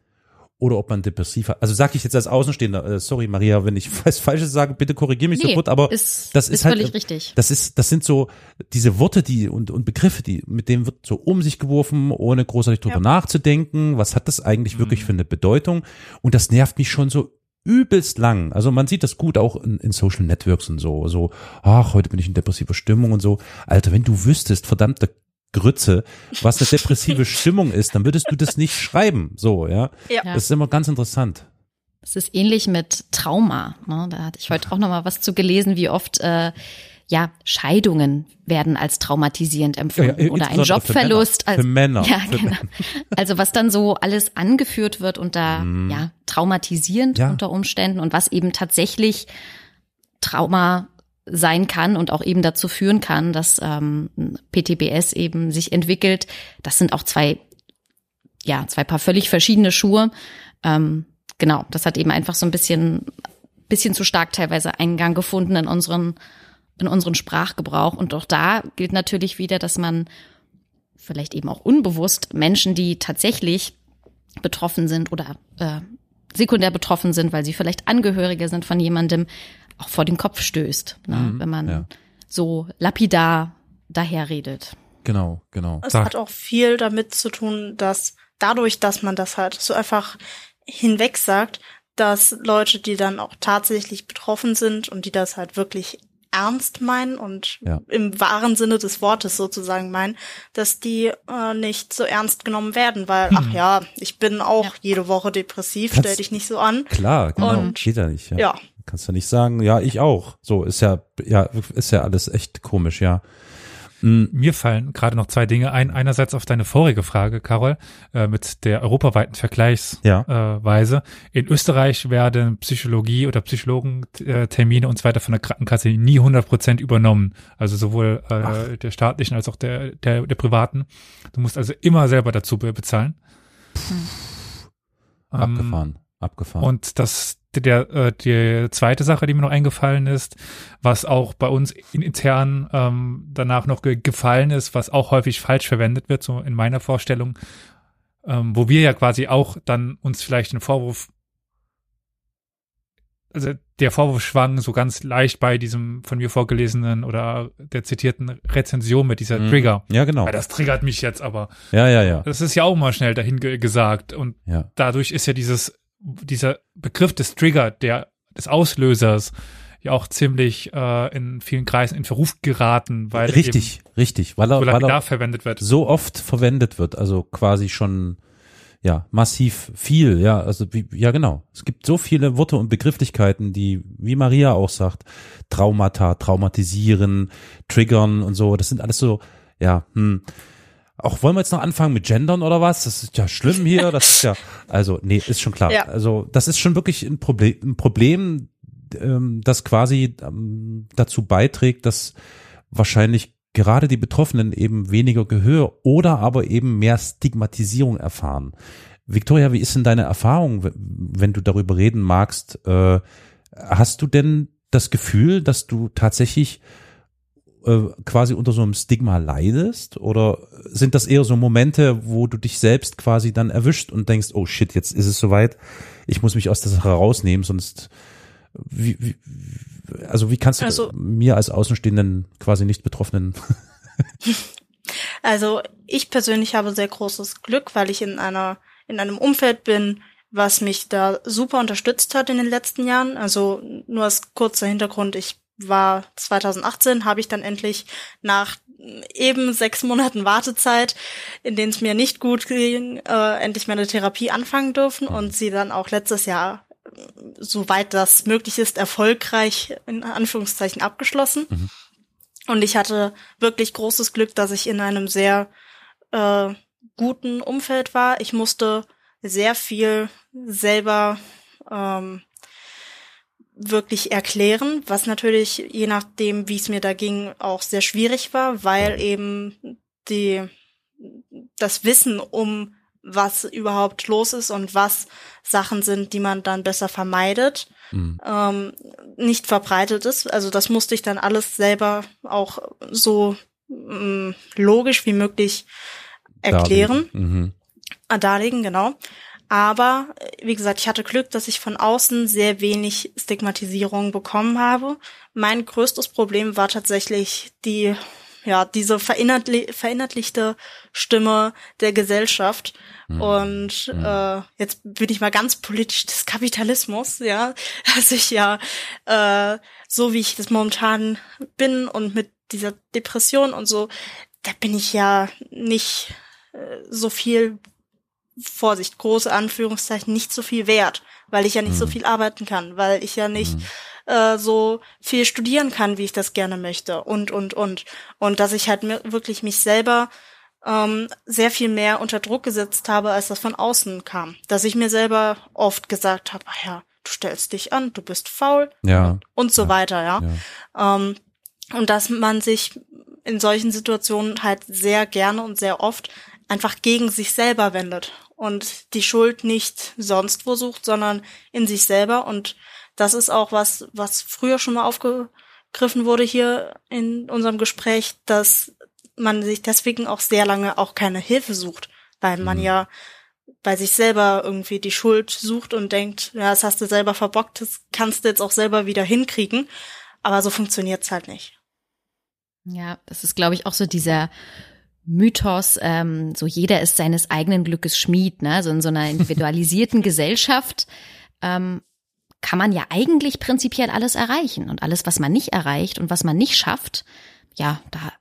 oder ob man depressiv hat. Also sage ich jetzt als Außenstehender, äh, sorry Maria, wenn ich was Falsches sage, bitte korrigier mich Nee, sofort, aber ist, das ist, halt, völlig richtig. das ist, das sind so diese Worte, die und, und Begriffe, die mit denen wird so um sich geworfen, ohne großartig drüber Ja. nachzudenken. Was hat das eigentlich wirklich Mhm. für eine Bedeutung? Und das nervt mich schon so übelst lang. Also man sieht das gut auch in, in Social Networks und so, so, ach, heute bin ich in depressiver Stimmung und so. Alter, wenn du wüsstest, verdammte Grütze, was eine depressive Stimmung ist, dann würdest du das nicht schreiben. So, ja. Ja. Ja. Das ist immer ganz interessant. Es ist ähnlich mit Trauma. Ne? Da hatte ich heute auch noch mal was zu gelesen, wie oft äh, ja Scheidungen werden als traumatisierend empfunden oder ein insbesondere für Jobverlust Männer. als Für Männer. Ja, Für genau. Also was dann so alles angeführt wird unter Mhm. ja traumatisierend Ja. unter Umständen und was eben tatsächlich Trauma sein kann und auch eben dazu führen kann, dass ähm, PTBS eben sich entwickelt. Das sind auch zwei, ja, zwei paar völlig verschiedene Schuhe. Ähm, genau, das hat eben einfach so ein bisschen, bisschen zu stark teilweise Eingang gefunden in unseren, in unseren Sprachgebrauch. Und auch da gilt natürlich wieder, dass man vielleicht eben auch unbewusst Menschen, die tatsächlich betroffen sind oder äh, sekundär betroffen sind, weil sie vielleicht Angehörige sind von jemandem, auch vor den Kopf stößt, ne? Mhm, wenn man ja. so lapidar daherredet. Genau, genau. Es Sag. hat auch viel damit zu tun, dass dadurch, dass man das halt so einfach hinweg sagt, dass Leute, die dann auch tatsächlich betroffen sind und die das halt wirklich ernst meinen und Ja. im wahren Sinne des Wortes sozusagen meinen, dass die äh, nicht so ernst genommen werden, weil, ach ja, ich bin auch Ja. jede Woche depressiv, Kannst- stell dich nicht so an. Klar, genau. Und- Geht ja nicht. Ja. Ja, Kannst du nicht sagen, ja, ich auch. So ist ja, ja, ist ja alles echt komisch, ja. Mhm. Mir fallen gerade noch zwei Dinge ein. Einerseits auf deine vorige Frage, Carol, äh, mit der europaweiten Vergleichsweise. Ja. Äh. In Österreich werden Psychologie oder Psychologentermine und so weiter von der Krankenkasse nie 100 Prozent übernommen. Also sowohl äh, der staatlichen als auch der, der, der privaten. Du musst also immer selber dazu be- bezahlen. Ähm, Abgefahren. Abgefahren. und das der äh, die zweite Sache, die mir noch eingefallen ist, was auch bei uns in, intern ähm, danach noch ge gefallen ist, was auch häufig falsch verwendet wird, so in meiner Vorstellung, ähm, wo wir ja quasi auch dann uns vielleicht den Vorwurf, also der Vorwurf schwang so ganz leicht bei diesem von mir vorgelesenen oder der zitierten Rezension mit dieser Mhm. Trigger. ja, genau. Weil das triggert mich jetzt aber. Ja, ja, ja. Das ist ja auch mal schnell dahin ge gesagt und Ja. dadurch ist ja dieses, dieser Begriff des Trigger, der, des Auslösers, ja auch ziemlich äh, in vielen Kreisen in Verruf geraten, weil Richtig, richtig. Weil eben er, so weil er verwendet wird. so oft verwendet wird, also quasi schon ja massiv viel, ja, also wie, ja genau. Es gibt so viele Worte und Begrifflichkeiten, die, wie Maria auch sagt, Traumata, traumatisieren, triggern und so. Das sind alles so, ja, hm. Auch wollen wir jetzt noch anfangen mit Gendern oder was? Das ist ja schlimm hier. Das ist ja, also nee, ist schon klar. Ja. Also das ist schon wirklich ein Problem, ein Problem, ähm, das quasi ähm, dazu beiträgt, dass wahrscheinlich gerade die Betroffenen eben weniger Gehör oder aber eben mehr Stigmatisierung erfahren. Victoria, wie ist denn deine Erfahrung, wenn du darüber reden magst? Äh, hast du denn das Gefühl, dass du tatsächlich äh, quasi unter so einem Stigma leidest? Oder sind das eher so Momente, wo du dich selbst quasi dann erwischt und denkst, oh shit, jetzt ist es soweit, ich muss mich aus der Sache rausnehmen, sonst wie, wie, also wie kannst du Also- mir als Außenstehenden quasi nicht Betroffenen Also ich persönlich habe sehr großes Glück, weil ich in einer in einem Umfeld bin, was mich da super unterstützt hat in den letzten Jahren. Also nur als kurzer Hintergrund, ich war 2018, habe ich dann endlich nach eben sechs Monaten Wartezeit, in denen es mir nicht gut ging, äh, endlich meine Therapie anfangen dürfen und sie dann auch letztes Jahr, soweit das möglich ist, erfolgreich in Anführungszeichen abgeschlossen. Und ich hatte wirklich großes Glück, dass ich in einem sehr äh, guten Umfeld war. Ich musste sehr viel selber ähm, wirklich erklären, was natürlich je nachdem, wie es mir da ging, auch sehr schwierig war, weil eben die das Wissen um was überhaupt los ist und was Sachen sind, die man dann besser vermeidet, Mhm. ähm, nicht verbreitet ist. Also das musste ich dann alles selber auch so mm, logisch wie möglich erklären darlegen? Mhm. äh, darlegen, genau. Aber äh, wie gesagt, ich hatte Glück, dass ich von außen sehr wenig Stigmatisierung bekommen habe. Mein größtes Problem war tatsächlich die, ja, diese verinnertli verinnerlichte Stimme der Gesellschaft. Und äh, jetzt bin ich mal ganz politisch des Kapitalismus, ja, dass ich ja äh, so wie ich das momentan bin und mit dieser Depression und so, da bin ich ja nicht äh, so viel Vorsicht, große Anführungszeichen, nicht so viel wert, weil ich ja nicht so viel arbeiten kann, weil ich ja nicht äh, so viel studieren kann, wie ich das gerne möchte und, und, und. Und dass ich halt wirklich mich selber ähm, sehr viel mehr unter Druck gesetzt habe, als das von außen kam. Dass ich mir selber oft gesagt habe, ach ja, du stellst dich an, du bist faul Ja, und so weiter, ja. ja. Ähm, und dass man sich in solchen Situationen halt sehr gerne und sehr oft einfach gegen sich selber wendet und die Schuld nicht sonst wo sucht, sondern in sich selber. Und das ist auch was, was früher schon mal aufgegriffen wurde hier in unserem Gespräch, dass man sich deswegen auch sehr lange auch keine Hilfe sucht, weil man ja bei sich selber irgendwie die Schuld sucht und denkt, ja, das hast du selber verbockt, das kannst du jetzt auch selber wieder hinkriegen. Aber so funktioniert's halt nicht. Ja, das ist, glaube ich, auch so dieser Mythos, ähm, so jeder ist seines eigenen Glückes Schmied, ne? So in so einer individualisierten Gesellschaft ähm, kann man ja eigentlich prinzipiell alles erreichen. Und alles, was man nicht erreicht und was man nicht schafft, ja, da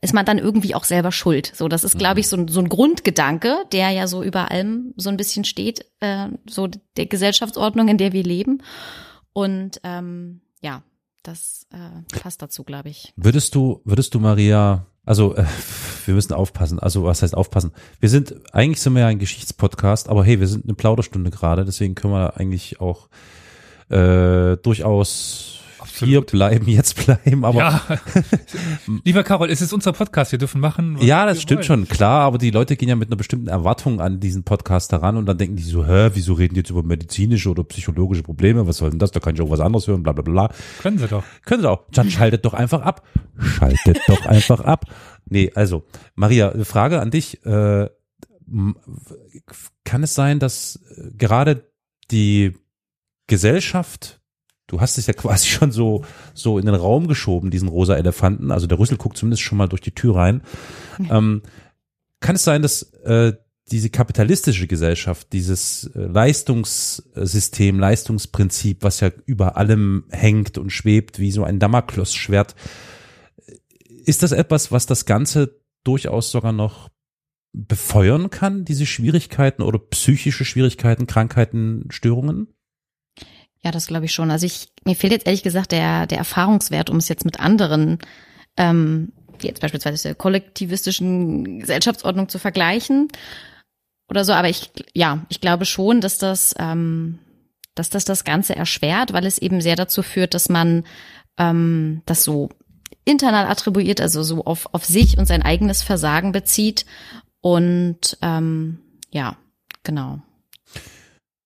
ist man dann irgendwie auch selber schuld. So, das ist, glaube ich, so ein, so ein Grundgedanke, der ja so über allem so ein bisschen steht, äh, so der Gesellschaftsordnung, in der wir leben. Und ähm, ja, das äh, passt dazu, glaube ich. Würdest du, würdest du Maria Also, äh, wir müssen aufpassen. Also, was heißt aufpassen? Wir sind, eigentlich sind wir ja ein Geschichtspodcast, aber hey, wir sind eine Plauderstunde gerade, deswegen können wir eigentlich auch äh, durchaus hier bleiben, jetzt bleiben, aber ja. Lieber Carol, es ist unser Podcast, wir dürfen machen. Ja, das stimmt wollen. schon, klar, aber die Leute gehen ja mit einer bestimmten Erwartung an diesen Podcast heran und dann denken die so, hä, wieso reden die jetzt über medizinische oder psychologische Probleme? Was soll denn das? Da kann ich auch was anderes hören, bla bla bla. Können sie doch. Können sie auch. Dann schaltet doch einfach ab. Schaltet doch einfach ab. Nee, also, Maria, eine Frage an dich. Äh, kann es sein, dass äh, gerade die Gesellschaft, du hast es ja quasi schon so, so in den Raum geschoben, diesen rosa Elefanten, also der Rüssel guckt zumindest schon mal durch die Tür rein. Ähm, kann es sein, dass äh, diese kapitalistische Gesellschaft, dieses äh, Leistungssystem, Leistungsprinzip, was ja über allem hängt und schwebt wie so ein Damoklesschwert, ist das etwas, was das Ganze durchaus sogar noch befeuern kann, diese Schwierigkeiten oder psychische Schwierigkeiten, Krankheiten, Störungen? Ja, das glaube ich schon. Also ich, mir fehlt jetzt ehrlich gesagt der, der Erfahrungswert, um es jetzt mit anderen, ähm, jetzt beispielsweise der kollektivistischen Gesellschaftsordnung zu vergleichen oder so. Aber ich, ja, ich glaube schon, dass das, ähm, dass das das Ganze erschwert, weil es eben sehr dazu führt, dass man ähm, das so internal attribuiert, also so auf, auf sich und sein eigenes Versagen bezieht. Und ähm, ja, genau.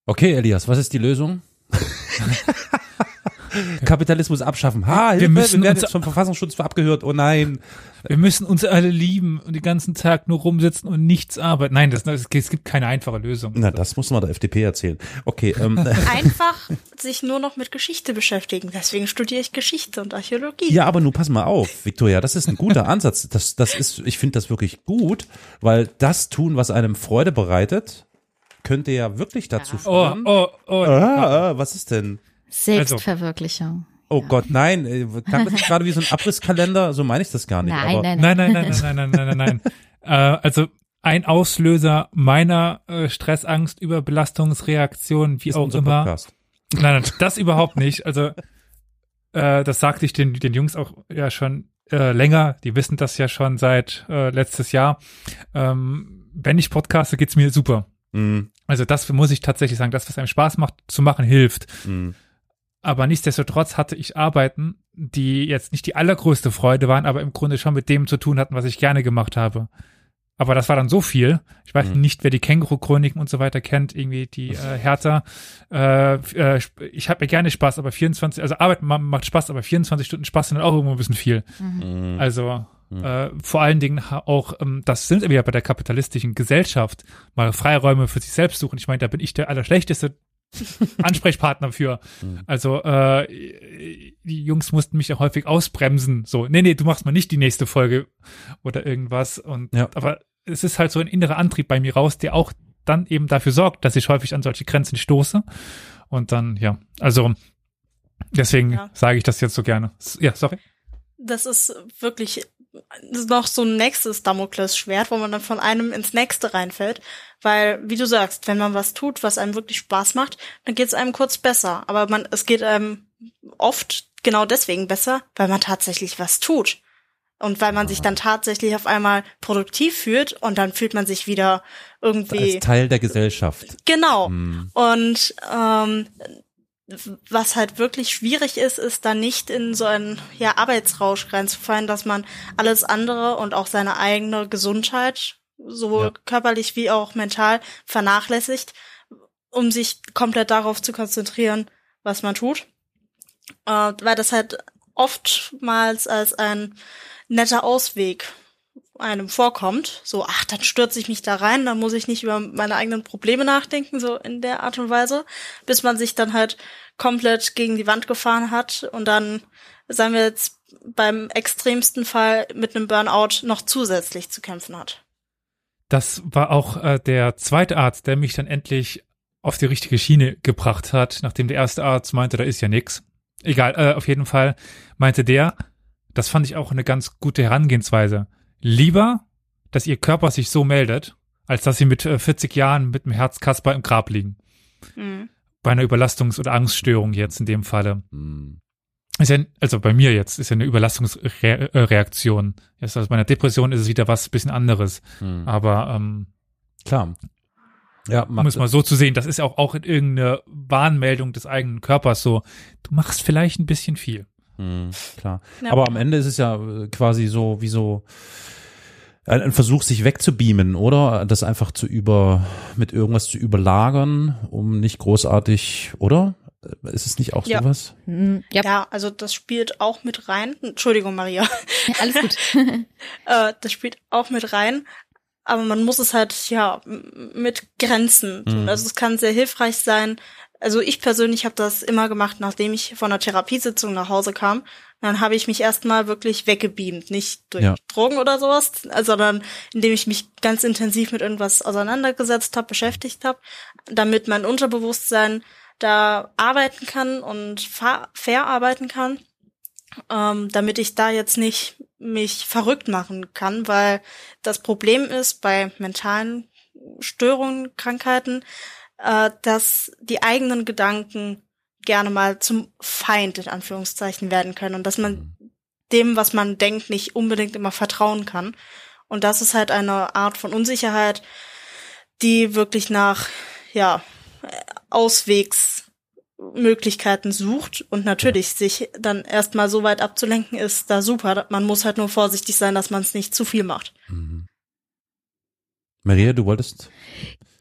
Okay, Elias, was ist die Lösung? Kapitalismus abschaffen. Ha, Hilfe, wir, müssen werden uns- jetzt vom Verfassungsschutz für abgehört. Oh nein. Wir müssen uns alle lieben und den ganzen Tag nur rumsitzen und nichts arbeiten. Nein, das, das, es gibt keine einfache Lösung. Na, das muss man der FDP erzählen. Okay, ähm, Einfach sich nur noch mit Geschichte beschäftigen. Deswegen studiere ich Geschichte und Archäologie. ja, aber nun pass mal auf, Victoria, das ist ein guter Ansatz. Das, das ist, ich finde das wirklich gut, weil das tun, was einem Freude bereitet, könnte ja wirklich dazu Oh, führen. oh, oh. Ah, ah, was ist denn? Selbstverwirklichung. Oh Gott, nein, äh, klang das nicht gerade wie so ein Abrisskalender? So meine ich das gar nicht. Nein, aber, nein, nein. Nein, nein, nein, nein, nein, nein, nein, nein, nein. äh, also ein Auslöser meiner äh, Stressangst, Überbelastungsreaktion, wie ist auch unser immer. Podcast. Nein, nein, das überhaupt nicht. Also äh, das sagte ich den, den Jungs auch ja schon äh, länger. Die wissen das ja schon seit äh, letztes Jahr. Ähm, wenn ich podcaste, geht's mir super. Mm, Also das muss ich tatsächlich sagen, das, was einem Spaß macht, zu machen, hilft. mm. Aber nichtsdestotrotz hatte ich Arbeiten, die jetzt nicht die allergrößte Freude waren, aber im Grunde schon mit dem zu tun hatten, was ich gerne gemacht habe. Aber das war dann so viel. Ich weiß Mhm. nicht, wer die Känguru-Chroniken und so weiter kennt, irgendwie die äh, Hertha. Äh, äh, ich habe mir gerne Spaß, aber 24, also Arbeit ma- macht Spaß, aber 24 Stunden Spaß sind dann auch irgendwo ein bisschen viel. Mm. Also äh, vor allen Dingen auch, ähm, das sind wir ja bei der kapitalistischen Gesellschaft, mal Freiräume für sich selbst suchen. Ich meine, da bin ich der Allerschlechteste Ansprechpartner für. Also äh, die Jungs mussten mich ja häufig ausbremsen. So, nee, nee, du machst mal nicht die nächste Folge oder irgendwas. Und Ja. aber es ist halt so ein innerer Antrieb bei mir raus, der auch dann eben dafür sorgt, dass ich häufig an solche Grenzen stoße. Und dann, ja, also deswegen Ja. sage ich das jetzt so gerne. Ja, sorry. Das ist wirklich noch so ein nächstes Damoklesschwert, wo man dann von einem ins nächste reinfällt. Weil, wie du sagst, wenn man was tut, was einem wirklich Spaß macht, dann geht es einem kurz besser. Aber man, es geht einem oft genau deswegen besser, weil man tatsächlich was tut. Und weil man sich dann tatsächlich auf einmal produktiv fühlt und dann fühlt man sich wieder irgendwie. Als Teil der Gesellschaft. Genau. Mm. Und ähm, was halt wirklich schwierig ist, ist dann nicht in so einen ja, Arbeitsrausch reinzufallen, dass man alles andere und auch seine eigene Gesundheit, sowohl Ja. körperlich wie auch mental, vernachlässigt, um sich komplett darauf zu konzentrieren, was man tut. Äh, weil das halt oftmals als ein netter Ausweg einem vorkommt, so, ach, dann stürze ich mich da rein, dann muss ich nicht über meine eigenen Probleme nachdenken, so in der Art und Weise, bis man sich dann halt komplett gegen die Wand gefahren hat und dann, sagen wir jetzt, beim extremsten Fall mit einem Burnout noch zusätzlich zu kämpfen hat. Das war auch äh, der zweite Arzt, der mich dann endlich auf die richtige Schiene gebracht hat, nachdem der erste Arzt meinte, da ist ja nix. Egal, äh, auf jeden Fall meinte der, das fand ich auch eine ganz gute Herangehensweise. Lieber, dass ihr Körper sich so meldet, als dass sie mit äh, 40 Jahren mit dem Herzkasper im Grab liegen. Mhm. Bei einer Überlastungs- oder Angststörung jetzt in dem Falle. Ist ja, also bei mir jetzt, ist ja eine Überlastungsreaktion. Jetzt aus meiner Depression ist es wieder was bisschen anderes. Hm. Aber ähm, Klar. Ja, um es mal so zu sehen, das ist auch, auch in irgendeine Warnmeldung des eigenen Körpers so, du machst vielleicht ein bisschen viel. Hm, klar. Ja. Aber am Ende ist es ja äh, quasi so wie so ein ein Versuch, sich wegzubeamen, oder? Das einfach zu über, mit irgendwas zu überlagern, um nicht großartig, oder? Äh, Ist es nicht auch Ja. sowas? Hm, ja, Ja, also das spielt auch mit rein. Entschuldigung, Maria. alles gut. Äh, das spielt auch mit rein. Aber man muss es halt, ja, mit Grenzen tun. Mhm. Also es kann sehr hilfreich sein. Also ich persönlich habe das immer gemacht, nachdem ich von einer Therapiesitzung nach Hause kam. Dann habe ich mich erstmal wirklich weggebeamt. Nicht durch Ja. Drogen oder sowas, sondern indem ich mich ganz intensiv mit irgendwas auseinandergesetzt habe, beschäftigt habe, damit mein Unterbewusstsein da arbeiten kann und ver verarbeiten kann ähm, damit ich da jetzt nicht mich verrückt machen kann, weil das Problem ist bei mentalen Störungen, Krankheiten, äh, dass die eigenen Gedanken gerne mal zum Feind in Anführungszeichen werden können und dass man dem, was man denkt, nicht unbedingt immer vertrauen kann. Und das ist halt eine Art von Unsicherheit, die wirklich nach, ja, Auswegsmöglichkeiten sucht und natürlich sich dann erstmal so weit abzulenken ist da super. Man muss halt nur vorsichtig sein, dass man es nicht zu viel macht. Mhm. Maria, du wolltest?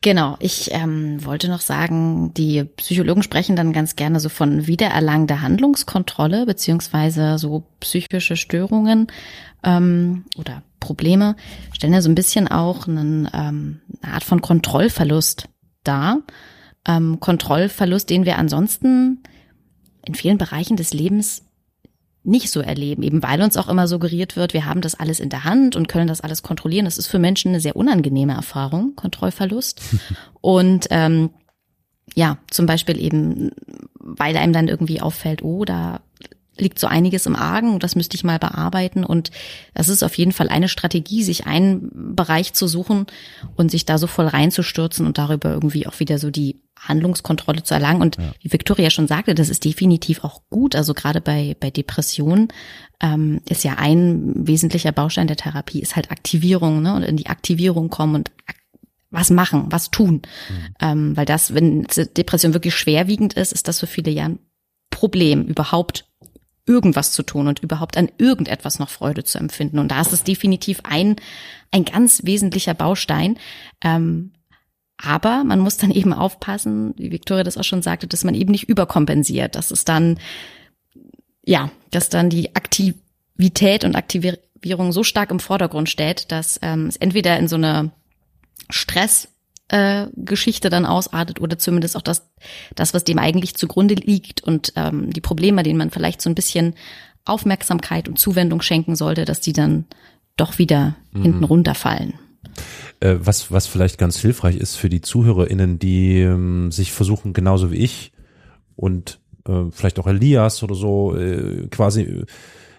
Genau, ich ähm, wollte noch sagen, die Psychologen sprechen dann ganz gerne so von wiedererlangter Handlungskontrolle beziehungsweise so psychische Störungen ähm, oder Probleme stellen ja so ein bisschen auch einen, ähm, eine Art von Kontrollverlust dar. Ähm, Kontrollverlust, den wir ansonsten in vielen Bereichen des Lebens nicht so erleben, eben weil uns auch immer suggeriert wird, wir haben das alles in der Hand und können das alles kontrollieren. Das ist für Menschen eine sehr unangenehme Erfahrung, Kontrollverlust. und ähm, ja, zum Beispiel eben, weil einem dann irgendwie auffällt, oh, da liegt so einiges im Argen das müsste ich mal bearbeiten. Und das ist auf jeden Fall eine Strategie, sich einen Bereich zu suchen und sich da so voll reinzustürzen und darüber irgendwie auch wieder so die Handlungskontrolle zu erlangen. Und wie Victoria schon sagte, das ist definitiv auch gut. Also gerade bei, bei Depressionen ähm, ist ja ein wesentlicher Baustein der Therapie, ist halt Aktivierung, ne? Und in die Aktivierung kommen und was machen, was tun. Ähm, weil das, wenn Depression wirklich schwerwiegend ist, ist das für viele ja ein Problem, überhaupt irgendwas zu tun und überhaupt an irgendetwas noch Freude zu empfinden. Und da ist es definitiv ein, ein ganz wesentlicher Baustein. Ähm, aber man muss dann eben aufpassen, wie Victoria das auch schon sagte, dass man eben nicht überkompensiert. Dass es dann, ja, dass dann die Aktivität und Aktivierung so stark im Vordergrund steht, dass ähm, es entweder in so eine Stress äh, Geschichte dann ausartet oder zumindest auch das, das, was dem eigentlich zugrunde liegt und ähm, die Probleme, denen man vielleicht so ein bisschen Aufmerksamkeit und Zuwendung schenken sollte, dass die dann doch wieder hinten runterfallen. Äh, was, was vielleicht ganz hilfreich ist für die ZuhörerInnen, die ähm, sich versuchen, genauso wie ich und äh, vielleicht auch Elias oder so, äh, quasi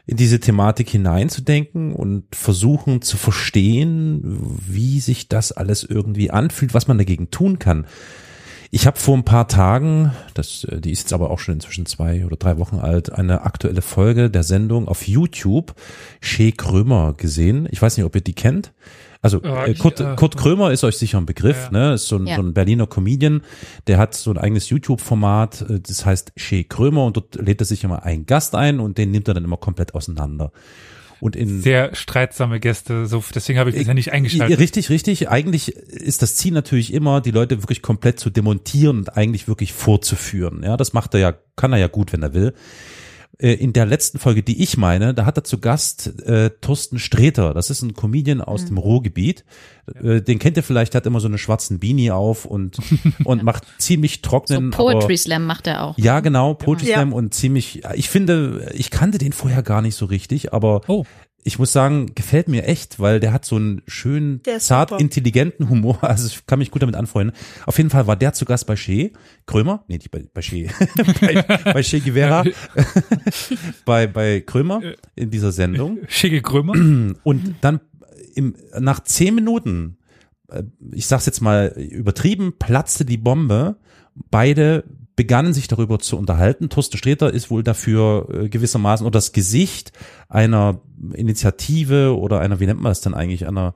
in diese Thematik hineinzudenken und versuchen zu verstehen, wie sich das alles irgendwie anfühlt, was man dagegen tun kann. Ich habe vor ein paar Tagen, das, äh, die ist jetzt aber auch schon inzwischen zwei oder drei Wochen alt, eine aktuelle Folge der Sendung auf YouTube Shea Krömer gesehen. Ich weiß nicht, ob ihr die kennt. Also äh, Kurt, äh, Kurt Krömer ist euch sicher ein Begriff, Ja, ne? Ist so ein, Ja. so ein Berliner Comedian, der hat so ein eigenes YouTube-Format, äh, das heißt Shea Krömer und dort lädt er sich immer einen Gast ein und den nimmt er dann immer komplett auseinander. Und in Sehr streitsame Gäste, so deswegen habe ich das ja nicht eingeschaltet. Richtig, richtig. Eigentlich ist das Ziel natürlich immer, die Leute wirklich komplett zu demontieren und eigentlich wirklich vorzuführen. Ja, das macht er ja, kann er ja gut, wenn er will. Äh, In der letzten Folge, die ich meine, da hat er zu Gast äh, Thorsten Sträter. Das ist ein Comedian aus dem Ruhrgebiet. Äh, den kennt ihr vielleicht, hat immer so eine schwarzen Beanie auf und und macht ziemlich So trockenen. Poetry aber, Slam macht er auch. ja, genau, Poetry Ja. Slam und ziemlich, ich finde, ich kannte den vorher gar nicht so richtig, aber Oh. Ich muss sagen, gefällt mir echt, weil der hat so einen schönen, zart super. intelligenten Humor. Also ich kann mich gut damit anfreunden. Auf jeden Fall war der zu Gast bei Shea Krömer, nee, nicht bei, bei Shea, bei, bei Che Guevara, bei, bei Krömer in dieser Sendung. Schicke Krömer. Und dann im, nach zehn Minuten, äh, ich sag's jetzt mal übertrieben, platzte die Bombe. Beide begannen sich darüber zu unterhalten. Thorsten Sträter ist wohl dafür äh, gewissermaßen oder das Gesicht einer Initiative oder einer, wie nennt man das denn eigentlich, einer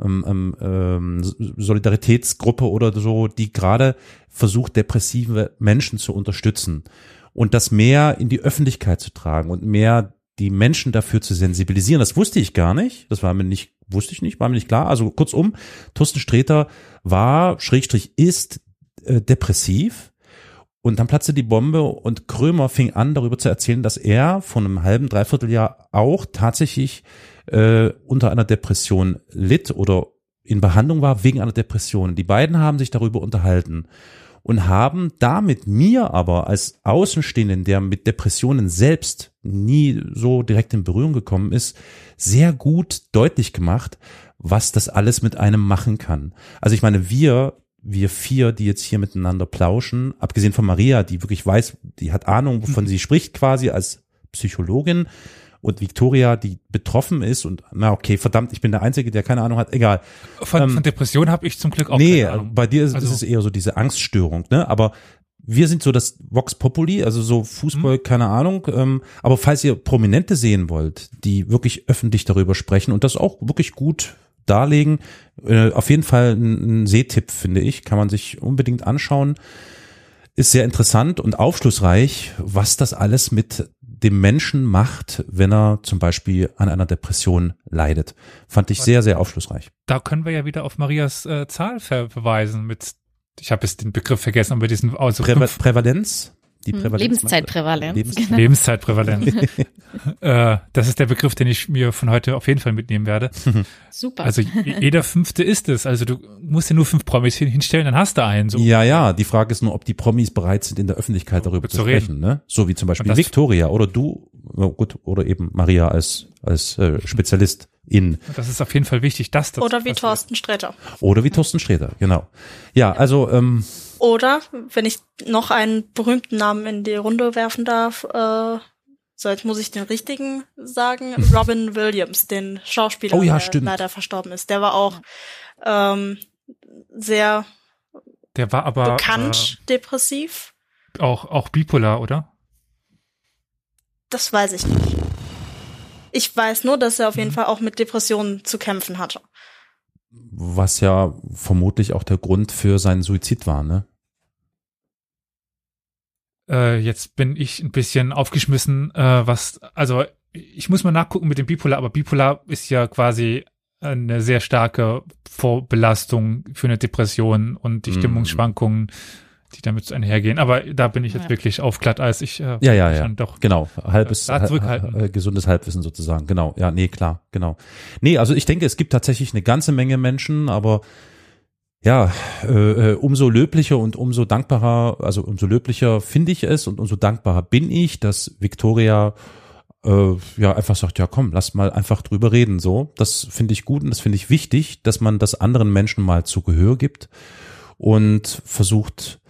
ähm, ähm, ähm Solidaritätsgruppe oder so, die gerade versucht, depressive Menschen zu unterstützen und das mehr in die Öffentlichkeit zu tragen und mehr die Menschen dafür zu sensibilisieren. Das wusste ich gar nicht. Das war mir nicht, wusste ich nicht, war mir nicht klar. Also kurzum, Thorsten Sträter war, Schrägstrich ist äh, depressiv. Und dann platzte die Bombe und Krömer fing an, darüber zu erzählen, dass er von einem halben, dreiviertel Jahr auch tatsächlich äh, unter einer Depression litt oder in Behandlung war wegen einer Depression. Die beiden haben sich darüber unterhalten und haben damit mir aber als Außenstehenden, der mit Depressionen selbst nie so direkt in Berührung gekommen ist, sehr gut deutlich gemacht, was das alles mit einem machen kann. Also ich meine, wir wir vier, die jetzt hier miteinander plauschen, abgesehen von Maria, die wirklich weiß, die hat Ahnung, wovon sie spricht quasi als Psychologin, und Victoria, die betroffen ist und na okay, verdammt, ich bin der Einzige, der keine Ahnung hat, egal. Von, ähm, von Depression habe ich zum Glück auch nee, keine Ahnung. bei dir ist, also, ist es eher so diese Angststörung, ne? Aber wir sind so das Vox Populi, also so Fußball, mhm. keine Ahnung. Ähm, aber falls ihr Prominente sehen wollt, die wirklich öffentlich darüber sprechen und das auch wirklich gut darlegen, äh, auf jeden Fall ein, ein Sehtipp, finde ich, kann man sich unbedingt anschauen. Ist sehr interessant und aufschlussreich, was das alles mit dem Menschen macht, wenn er zum Beispiel an einer Depression leidet. Fand ich sehr, sehr aufschlussreich. Da können wir ja wieder auf Marias äh, Zahl verweisen mit, ich habe jetzt den Begriff vergessen, aber diesen also Prä Prävalenz? Die hm, Prävalenz Lebenszeitprävalenz. Lebens genau. Lebenszeitprävalenz. äh, das ist der Begriff, den ich mir von heute auf jeden Fall mitnehmen werde. Super. Also jeder fünfte ist es. Also du musst ja nur fünf Promis hinstellen, dann hast du einen. So. Ja, ja. Die Frage ist nur, ob die Promis bereit sind, in der Öffentlichkeit darüber zu, zu sprechen. Ne? So wie zum Beispiel Victoria oder du, gut, oder eben Maria als als äh, Spezialist in. Das ist auf jeden Fall wichtig, dass das Oder wie passiert. Thorsten Sträter. Oder wie Thorsten Sträter, genau. Ja, also ähm, oder, wenn ich noch einen berühmten Namen in die Runde werfen darf, äh, so jetzt muss ich den richtigen sagen, Robin Williams, den Schauspieler, oh ja, der leider verstorben ist. Der war auch ähm, sehr der war aber bekannt äh, depressiv. Auch, auch bipolar, oder? Das weiß ich nicht. Ich weiß nur, dass er auf jeden mhm. Fall auch mit Depressionen zu kämpfen hatte. Was ja vermutlich auch der Grund für seinen Suizid war, ne? Äh, jetzt bin ich ein bisschen aufgeschmissen, äh, was, also ich muss mal nachgucken mit dem Bipolar, aber Bipolar ist ja quasi eine sehr starke Vorbelastung für eine Depression und die mm. Die damit einhergehen. Aber da bin ich jetzt ja. wirklich auf Glatteis. Ich äh, ja, ja, ja. Doch genau halbes äh, zurückhalten. Äh, gesundes Halbwissen sozusagen. Genau. Ja, nee, klar, genau. Nee, also ich denke, es gibt tatsächlich eine ganze Menge Menschen, aber ja, äh, äh, umso löblicher und umso dankbarer, also umso löblicher finde ich es und umso dankbarer bin ich, dass Victoria äh, ja einfach sagt, ja komm, lass mal einfach drüber reden. So, das finde ich gut und das finde ich wichtig, dass man das anderen Menschen mal zu Gehör gibt und versucht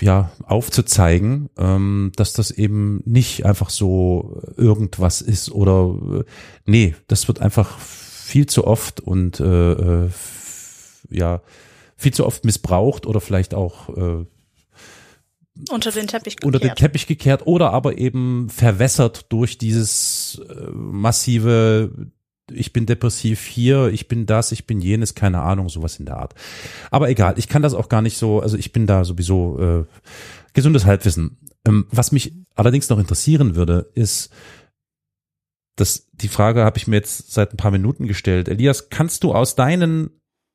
ja aufzuzeigen, ähm, dass das eben nicht einfach so irgendwas ist oder äh, nee, das wird einfach viel zu oft und äh, äh ja viel zu oft missbraucht oder vielleicht auch äh, unter den Teppich gekehrt. unter den Teppich gekehrt oder aber eben verwässert durch dieses äh, massive ich bin depressiv hier, ich bin das, ich bin jenes, keine Ahnung, sowas in der Art. Aber egal, ich kann das auch gar nicht so, also ich bin da sowieso äh, gesundes Halbwissen. Ähm, was mich allerdings noch interessieren würde, ist, dass die Frage habe ich mir jetzt seit ein paar Minuten gestellt. Elias, kannst du aus deinen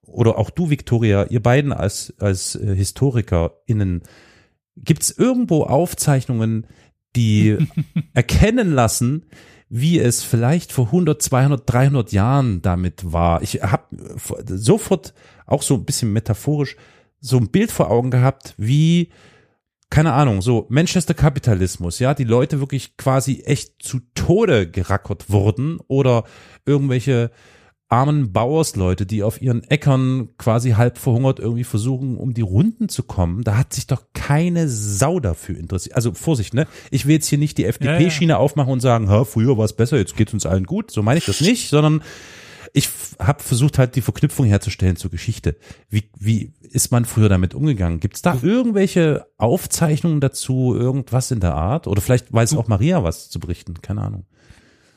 oder auch du, Victoria, ihr beiden als, als äh, HistorikerInnen, gibt's irgendwo Aufzeichnungen, die erkennen lassen, wie es vielleicht vor 100, 200, 300 Jahren damit war. Ich habe sofort auch so ein bisschen metaphorisch so ein Bild vor Augen gehabt, wie keine Ahnung, so Manchester Kapitalismus, ja, die Leute wirklich quasi echt zu Tode gerackert wurden oder irgendwelche armen Bauersleute, die auf ihren Äckern quasi halb verhungert irgendwie versuchen, um die Runden zu kommen, da hat sich doch keine Sau dafür interessiert. Also Vorsicht, ne? Ich will jetzt hier nicht die FDP-Schiene ja, ja. aufmachen und sagen, ha, früher war es besser, jetzt geht's uns allen gut. So meine ich das nicht, sondern ich habe versucht halt die Verknüpfung herzustellen zur Geschichte. Wie, wie ist man früher damit umgegangen? Gibt es da irgendwelche Aufzeichnungen dazu, irgendwas in der Art? Oder vielleicht weiß auch Maria was zu berichten, keine Ahnung.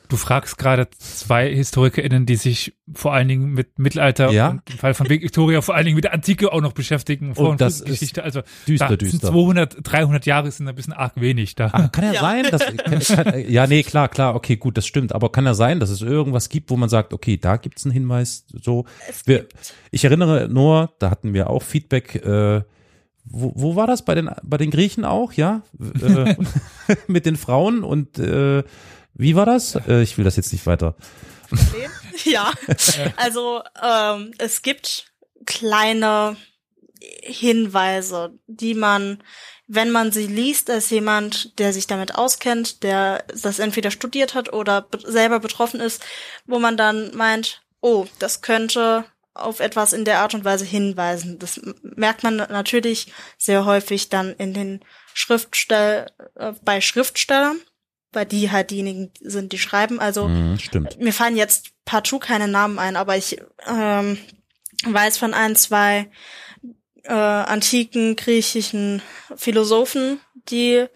Du fragst gerade zwei HistorikerInnen, die sich vor allen Dingen mit Mittelalter Ja. und im Fall von Victoria vor allen Dingen mit der Antike auch noch beschäftigen. Vor- Und das Geschichte. Also düster, da düster. Sind 200, 300 Jahre sind ein bisschen arg wenig da. Ah, kann ja, Ja. sein, dass, kann, kann, ja, nee, klar, klar, okay, gut, das stimmt. Aber kann ja sein, dass es irgendwas gibt, wo man sagt, okay, da gibt's einen Hinweis, so. Wir, ich erinnere nur, da hatten wir auch Feedback, äh, wo, wo war das bei den, bei den Griechen auch, ja? Äh, mit den Frauen und, äh, wie war das? Äh, ich will das jetzt nicht weiter. Ja, also ähm, es gibt kleine Hinweise, die man, wenn man sie liest, als jemand, der sich damit auskennt, der das entweder studiert hat oder be selber betroffen ist, wo man dann meint, oh, das könnte auf etwas in der Art und Weise hinweisen. Das merkt man natürlich sehr häufig dann in den Schriftstell äh, bei Schriftstellern, weil die halt diejenigen sind, die schreiben. Also Mhm, stimmt. mir fallen jetzt partout keine Namen ein, aber ich ähm, weiß von ein, zwei äh, antiken griechischen Philosophen, die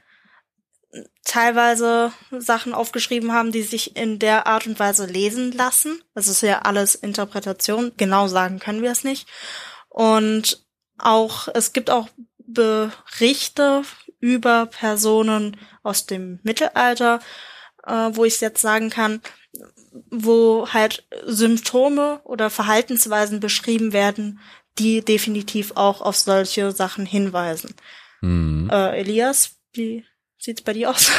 teilweise Sachen aufgeschrieben haben, die sich in der Art und Weise lesen lassen. Das ist ja alles Interpretation. Genau sagen können wir es nicht. Und auch, es gibt auch Berichte über Personen aus dem Mittelalter, äh, wo ich jetzt sagen kann, wo halt Symptome oder Verhaltensweisen beschrieben werden, die definitiv auch auf solche Sachen hinweisen. Mhm. Äh, Elias, wie sieht's bei dir aus?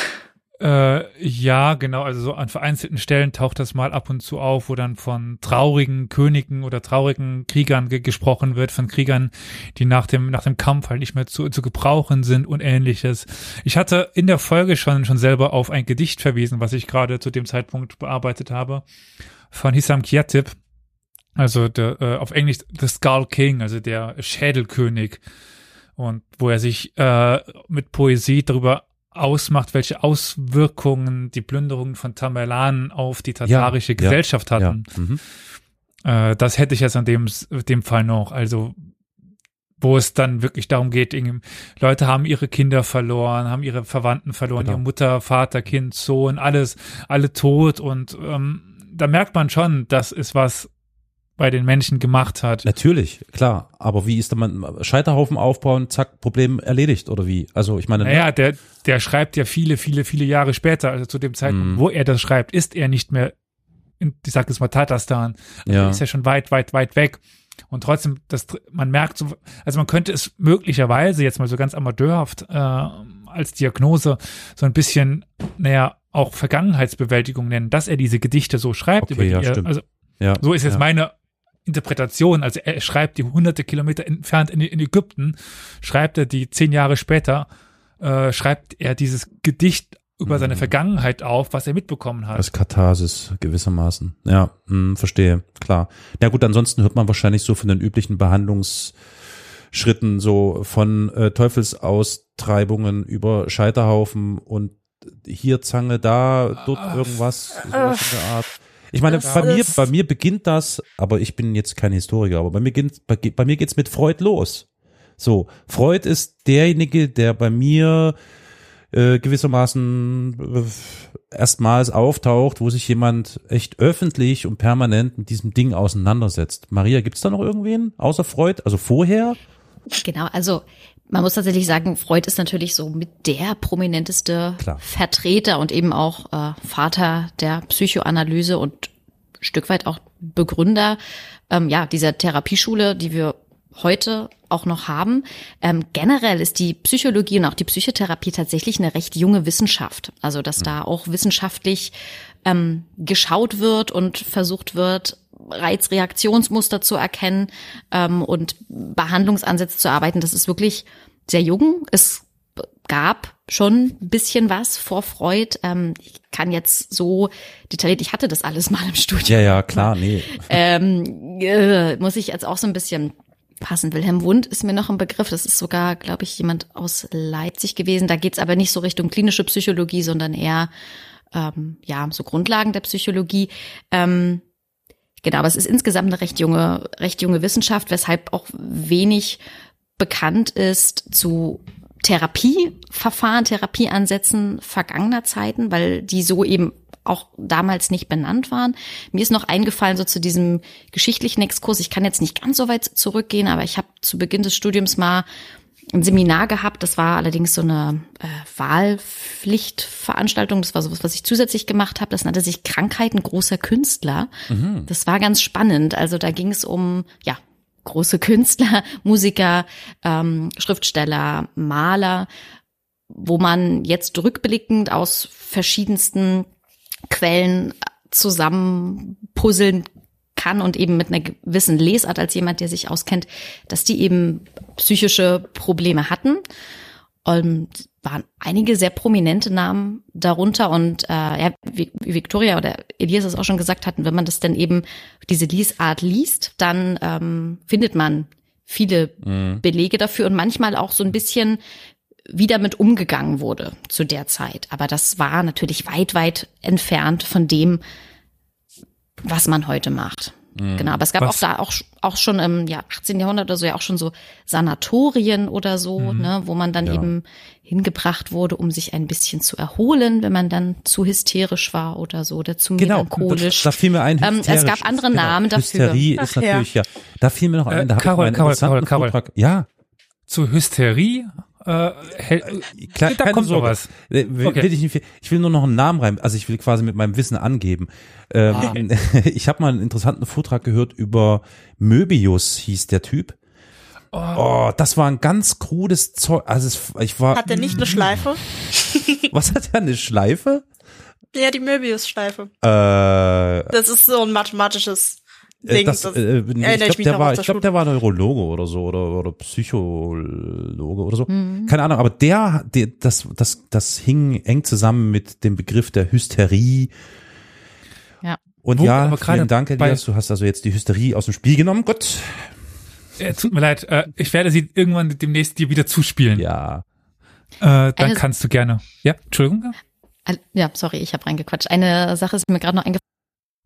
Äh, ja, genau. Also so an vereinzelten Stellen taucht das mal ab und zu auf, wo dann von traurigen Königen oder traurigen Kriegern ge gesprochen wird, von Kriegern, die nach dem nach dem Kampf halt nicht mehr zu, zu gebrauchen sind und ähnliches. Ich hatte in der Folge schon schon selber auf ein Gedicht verwiesen, was ich gerade zu dem Zeitpunkt bearbeitet habe, von Hissam Kiatip. Also der, äh, auf Englisch The Skull King, also der Schädelkönig. Und wo er sich äh, mit Poesie darüber ausmacht, welche Auswirkungen die Plünderungen von Tamerlan auf die tatarische ja, Gesellschaft Ja. hatten. Mhm. Äh, das hätte ich jetzt an dem, dem Fall noch. Also wo es dann wirklich darum geht, Leute haben ihre Kinder verloren, haben ihre Verwandten verloren, Genau. ihre Mutter, Vater, Kind, Sohn, alles, alle tot und ähm, da merkt man schon, das ist was bei den Menschen gemacht hat. Natürlich, klar. Aber wie ist da man Scheiterhaufen aufbauen, zack, Problem erledigt oder wie? Also ich meine, Naja, der, der schreibt ja viele, viele, viele Jahre später, also zu dem Zeitpunkt, Mhm. wo er das schreibt, ist er nicht mehr, in, ich sag jetzt mal Tatarstan. Also Ja. ist ja schon weit, weit, weit weg. Und trotzdem, das, man merkt so, also man könnte es möglicherweise jetzt mal so ganz amateurhaft äh, als Diagnose so ein bisschen, naja, auch Vergangenheitsbewältigung nennen, dass er diese Gedichte so schreibt Okay, über die ja, er, stimmt. also ja, so ist jetzt ja. meine Interpretation. Also er schreibt die hunderte Kilometer entfernt in, in Ägypten, schreibt er die zehn Jahre später, äh, schreibt er dieses Gedicht über seine Mhm. Vergangenheit auf, was er mitbekommen hat. Als Katharsis gewissermaßen. Ja, hm, verstehe, klar. Ja gut, ansonsten hört man wahrscheinlich so von den üblichen Behandlungsschritten so von äh, Teufelsaustreibungen über Scheiterhaufen und hier Zange, da, dort irgendwas, sowas in der Art. Ich meine, Das bei mir, bei mir beginnt das, aber ich bin jetzt kein Historiker, aber bei mir, beginnt, bei, bei mir geht's mit Freud los. So, Freud ist derjenige, der bei mir äh, gewissermaßen äh, erstmals auftaucht, wo sich jemand echt öffentlich und permanent mit diesem Ding auseinandersetzt. Maria, gibt's da noch irgendwen außer Freud? Also vorher? Genau, also man muss tatsächlich sagen, Freud ist natürlich so mit der prominenteste Klar. Vertreter und eben auch äh, Vater der Psychoanalyse und Stück weit auch Begründer ähm, ja dieser Therapieschule, die wir heute auch noch haben. Ähm, generell ist die Psychologie und auch die Psychotherapie tatsächlich eine recht junge Wissenschaft. Also dass da auch wissenschaftlich ähm, geschaut wird und versucht wird, Reizreaktionsmuster zu erkennen ähm, und Behandlungsansätze zu arbeiten. Das ist wirklich sehr jung. Es gab schon ein bisschen was vor Freud. Ähm, ich kann jetzt so detailliert, ich hatte das alles mal im Studium Ja, ja, klar, nee. ähm, äh, muss ich jetzt auch so ein bisschen passen. Wilhelm Wundt ist mir noch ein Begriff. Das ist sogar, glaube ich, jemand aus Leipzig gewesen. Da geht's aber nicht so Richtung klinische Psychologie, sondern eher ähm, ja so Grundlagen der Psychologie. Ähm, Genau, aber es ist insgesamt eine recht junge, recht junge Wissenschaft, weshalb auch wenig bekannt ist zu Therapieverfahren, Therapieansätzen vergangener Zeiten, weil die so eben auch damals nicht benannt waren. Mir ist noch eingefallen, so zu diesem geschichtlichen Exkurs, ich kann jetzt nicht ganz so weit zurückgehen, aber ich habe zu Beginn des Studiums mal ein Seminar gehabt. Das war allerdings so eine äh, Wahlpflichtveranstaltung. Das war sowas, was ich zusätzlich gemacht habe. Das nannte sich Krankheiten großer Künstler. Mhm. Das war ganz spannend. Also da ging es um ja große Künstler, Musiker, ähm, Schriftsteller, Maler, wo man jetzt rückblickend aus verschiedensten Quellen zusammenpuzzeln kann und eben mit einer gewissen Lesart als jemand, der sich auskennt, dass die eben psychische Probleme hatten. Und waren einige sehr prominente Namen darunter und äh, ja, wie Victoria oder Elias es auch schon gesagt hatten, wenn man das dann eben diese Lesart liest, dann ähm, findet man viele mhm. Belege dafür und manchmal auch so ein bisschen wie damit umgegangen wurde zu der Zeit. Aber das war natürlich weit, weit entfernt von dem, was man heute macht. Mhm. Genau, aber es gab was? auch da auch, auch schon im ja, 18. Jahrhundert oder so ja auch schon so Sanatorien oder so, mhm. ne, wo man dann ja. eben hingebracht wurde, um sich ein bisschen zu erholen, wenn man dann zu hysterisch war oder so oder zu genau, melancholisch. Da, da fiel mir ein. Ähm, es gab andere genau. Namen dafür. Hysterie ist natürlich ja. ja. Da fiel mir noch ein. Da äh, Carol, Carol, Carol, Carol. Ja. Zu Hysterie äh, hell, äh, Klar, da kommt Sorge. was. Äh, will, okay. will ich, nicht, ich will nur noch einen Namen rein, also ich will quasi mit meinem Wissen angeben. Ähm, ah. Ich habe mal einen interessanten Vortrag gehört über Möbius, hieß der Typ. Oh. oh, das war ein ganz krudes Zeug. Also es, ich war. Hat der nicht eine Schleife? Was hat er eine Schleife? Ja, die Möbius-Schleife. Äh, das ist so ein mathematisches Ding. Das, das äh, ich glaube, der war, ich glaube, der war Neurologe oder so oder oder Psychologe oder so. Mhm. Keine Ahnung, aber der, der, das, das, das hing eng zusammen mit dem Begriff der Hysterie. Ja. Und Wo, ja, vielen Dank, Elias. Du hast also jetzt die Hysterie aus dem Spiel genommen. Gut. Äh, tut mir leid. Äh, ich werde sie irgendwann demnächst dir wieder zuspielen. Ja. Äh, dann Eine, kannst du gerne. Ja, Entschuldigung. Ja, sorry, ich habe reingequatscht. Eine Sache ist mir gerade noch eingefallen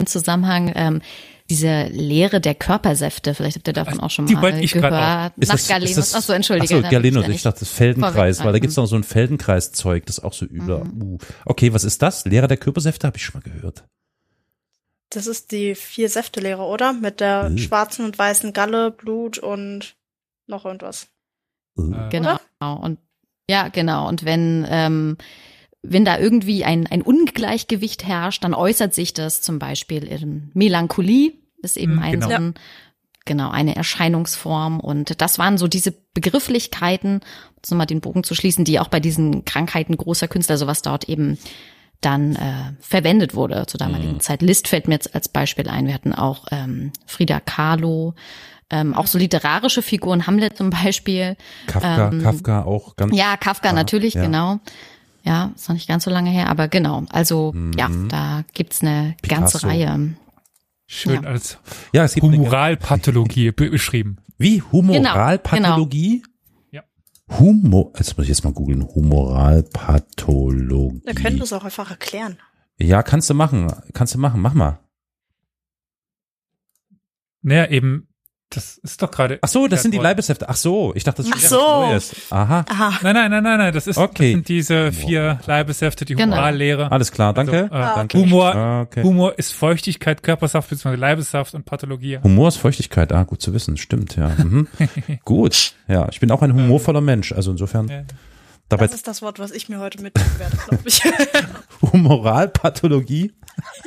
im Zusammenhang. Ähm, diese Lehre der Körpersäfte, vielleicht habt ihr davon auch schon Die mal ich gehört. Nach das, Galenus. Ach so, entschuldige. Ach so, Galenus, ich dachte das Feldenkreis, weil da gibt's noch so ein Feldenkreiszeug, das ist auch so übel. Mhm. Uh. Okay, was ist das? Lehre der Körpersäfte habe ich schon mal gehört. Das ist die vier Säfte-Lehre, oder? Mit der äh. schwarzen und weißen Galle, Blut und noch irgendwas. Äh. Genau. Oder? Und ja, genau. Und wenn ähm, wenn da irgendwie ein, ein Ungleichgewicht herrscht, dann äußert sich das zum Beispiel in Melancholie, ist eben mhm, ein genau. so ein, genau, eine Erscheinungsform. Und das waren so diese Begrifflichkeiten, um mal den Bogen zu schließen, die auch bei diesen Krankheiten großer Künstler, sowas dort eben dann äh, verwendet wurde zur damaligen mhm. Zeit. List fällt mir jetzt als Beispiel ein. Wir hatten auch ähm, Frida Kahlo, ähm, auch so literarische Figuren, Hamlet zum Beispiel. Kafka, ähm, Kafka auch ganz. Ja, Kafka natürlich, ja. genau. Ja, ist noch nicht ganz so lange her, aber genau. Also mhm. ja, da gibt's eine Picasso. ganze Reihe. Schön ja. als ja, es gibt Humoralpathologie beschrieben. Wie Humoralpathologie? Genau, genau. Ja. Humor, jetzt muss ich jetzt mal googeln. Humoralpathologie. Da können wir es auch einfach erklären. Ja, kannst du machen. Kannst du machen. Mach mal. Naja, eben das ist doch gerade. Ach so, das sind die Leibeshefte. Ach so, ich dachte, das ist Ach so. Neues. Aha. Aha. Nein, nein, nein, nein, nein. Das ist okay. das sind diese vier Leibeshefte, die genau. Humorallehre. Alles klar, danke. Also, äh, ah, danke. Humor, okay. Humor ist Feuchtigkeit, Körpersaft bzw. Leibessaft und Pathologie. Humor ist Feuchtigkeit. Ah, gut zu wissen. Stimmt, ja. Mhm. gut. Ja, ich bin auch ein humorvoller Mensch. Also insofern. Ja. Dabei das ist das Wort, was ich mir heute mitnehmen werde, glaube ich. Humoralpathologie?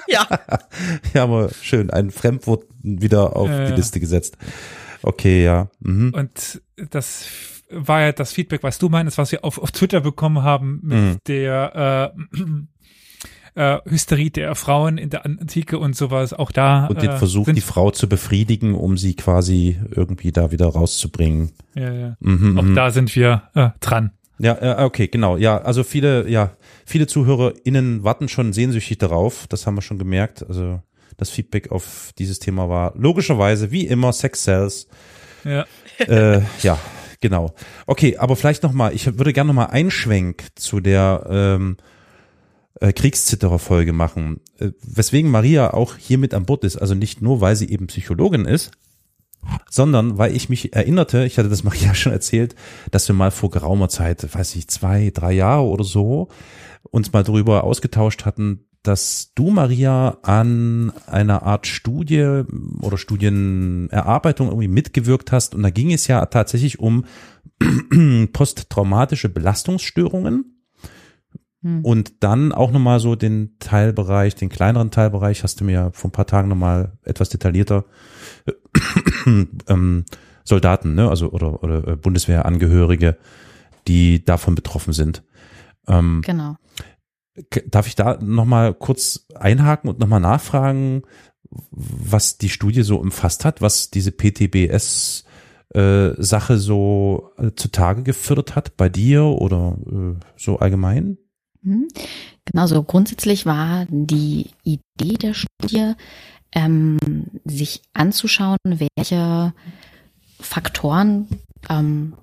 Ja. ja, aber schön. Ein Fremdwort wieder auf äh, die Liste gesetzt. Okay, ja. Mhm. Und das war ja das Feedback, was du meinst, was wir auf, auf Twitter bekommen haben mit mhm. der äh, äh, Hysterie der Frauen in der Antike und sowas. Auch da. Und den äh, Versuch, die Frau zu befriedigen, um sie quasi irgendwie da wieder rauszubringen. Ja, ja. Mhm, Auch mhm. da sind wir äh, dran. Ja, äh, okay, genau. Ja, also viele, ja, viele ZuhörerInnen warten schon sehnsüchtig darauf. Das haben wir schon gemerkt. Also das Feedback auf dieses Thema war logischerweise wie immer Sex Cells. Ja. Äh, ja, genau. Okay, aber vielleicht noch mal. Ich würde gerne noch mal einschwenk zu der ähm, äh, Kriegszitterer-Folge machen. Äh, weswegen Maria auch hier mit an Bord ist. Also nicht nur, weil sie eben Psychologin ist, sondern weil ich mich erinnerte, ich hatte das Maria schon erzählt, dass wir mal vor geraumer Zeit, weiß ich, zwei, drei Jahre oder so, uns mal darüber ausgetauscht hatten, dass du, Maria, an einer Art Studie oder Studienerarbeitung irgendwie mitgewirkt hast. Und da ging es ja tatsächlich um posttraumatische Belastungsstörungen. Hm. Und dann auch nochmal so den Teilbereich, den kleineren Teilbereich, hast du mir vor ein paar Tagen nochmal etwas detaillierter ähm, Soldaten, ne, also oder, oder äh, Bundeswehrangehörige, die davon betroffen sind. Ähm, Genau. Darf ich da nochmal kurz einhaken und nochmal nachfragen, was die Studie so umfasst hat, was diese PTBS äh, Sache so äh, zutage gefördert hat bei dir oder äh, so allgemein? Mhm. Genau, so grundsätzlich war die Idee der Studie, ähm, sich anzuschauen, welche Faktoren ähm,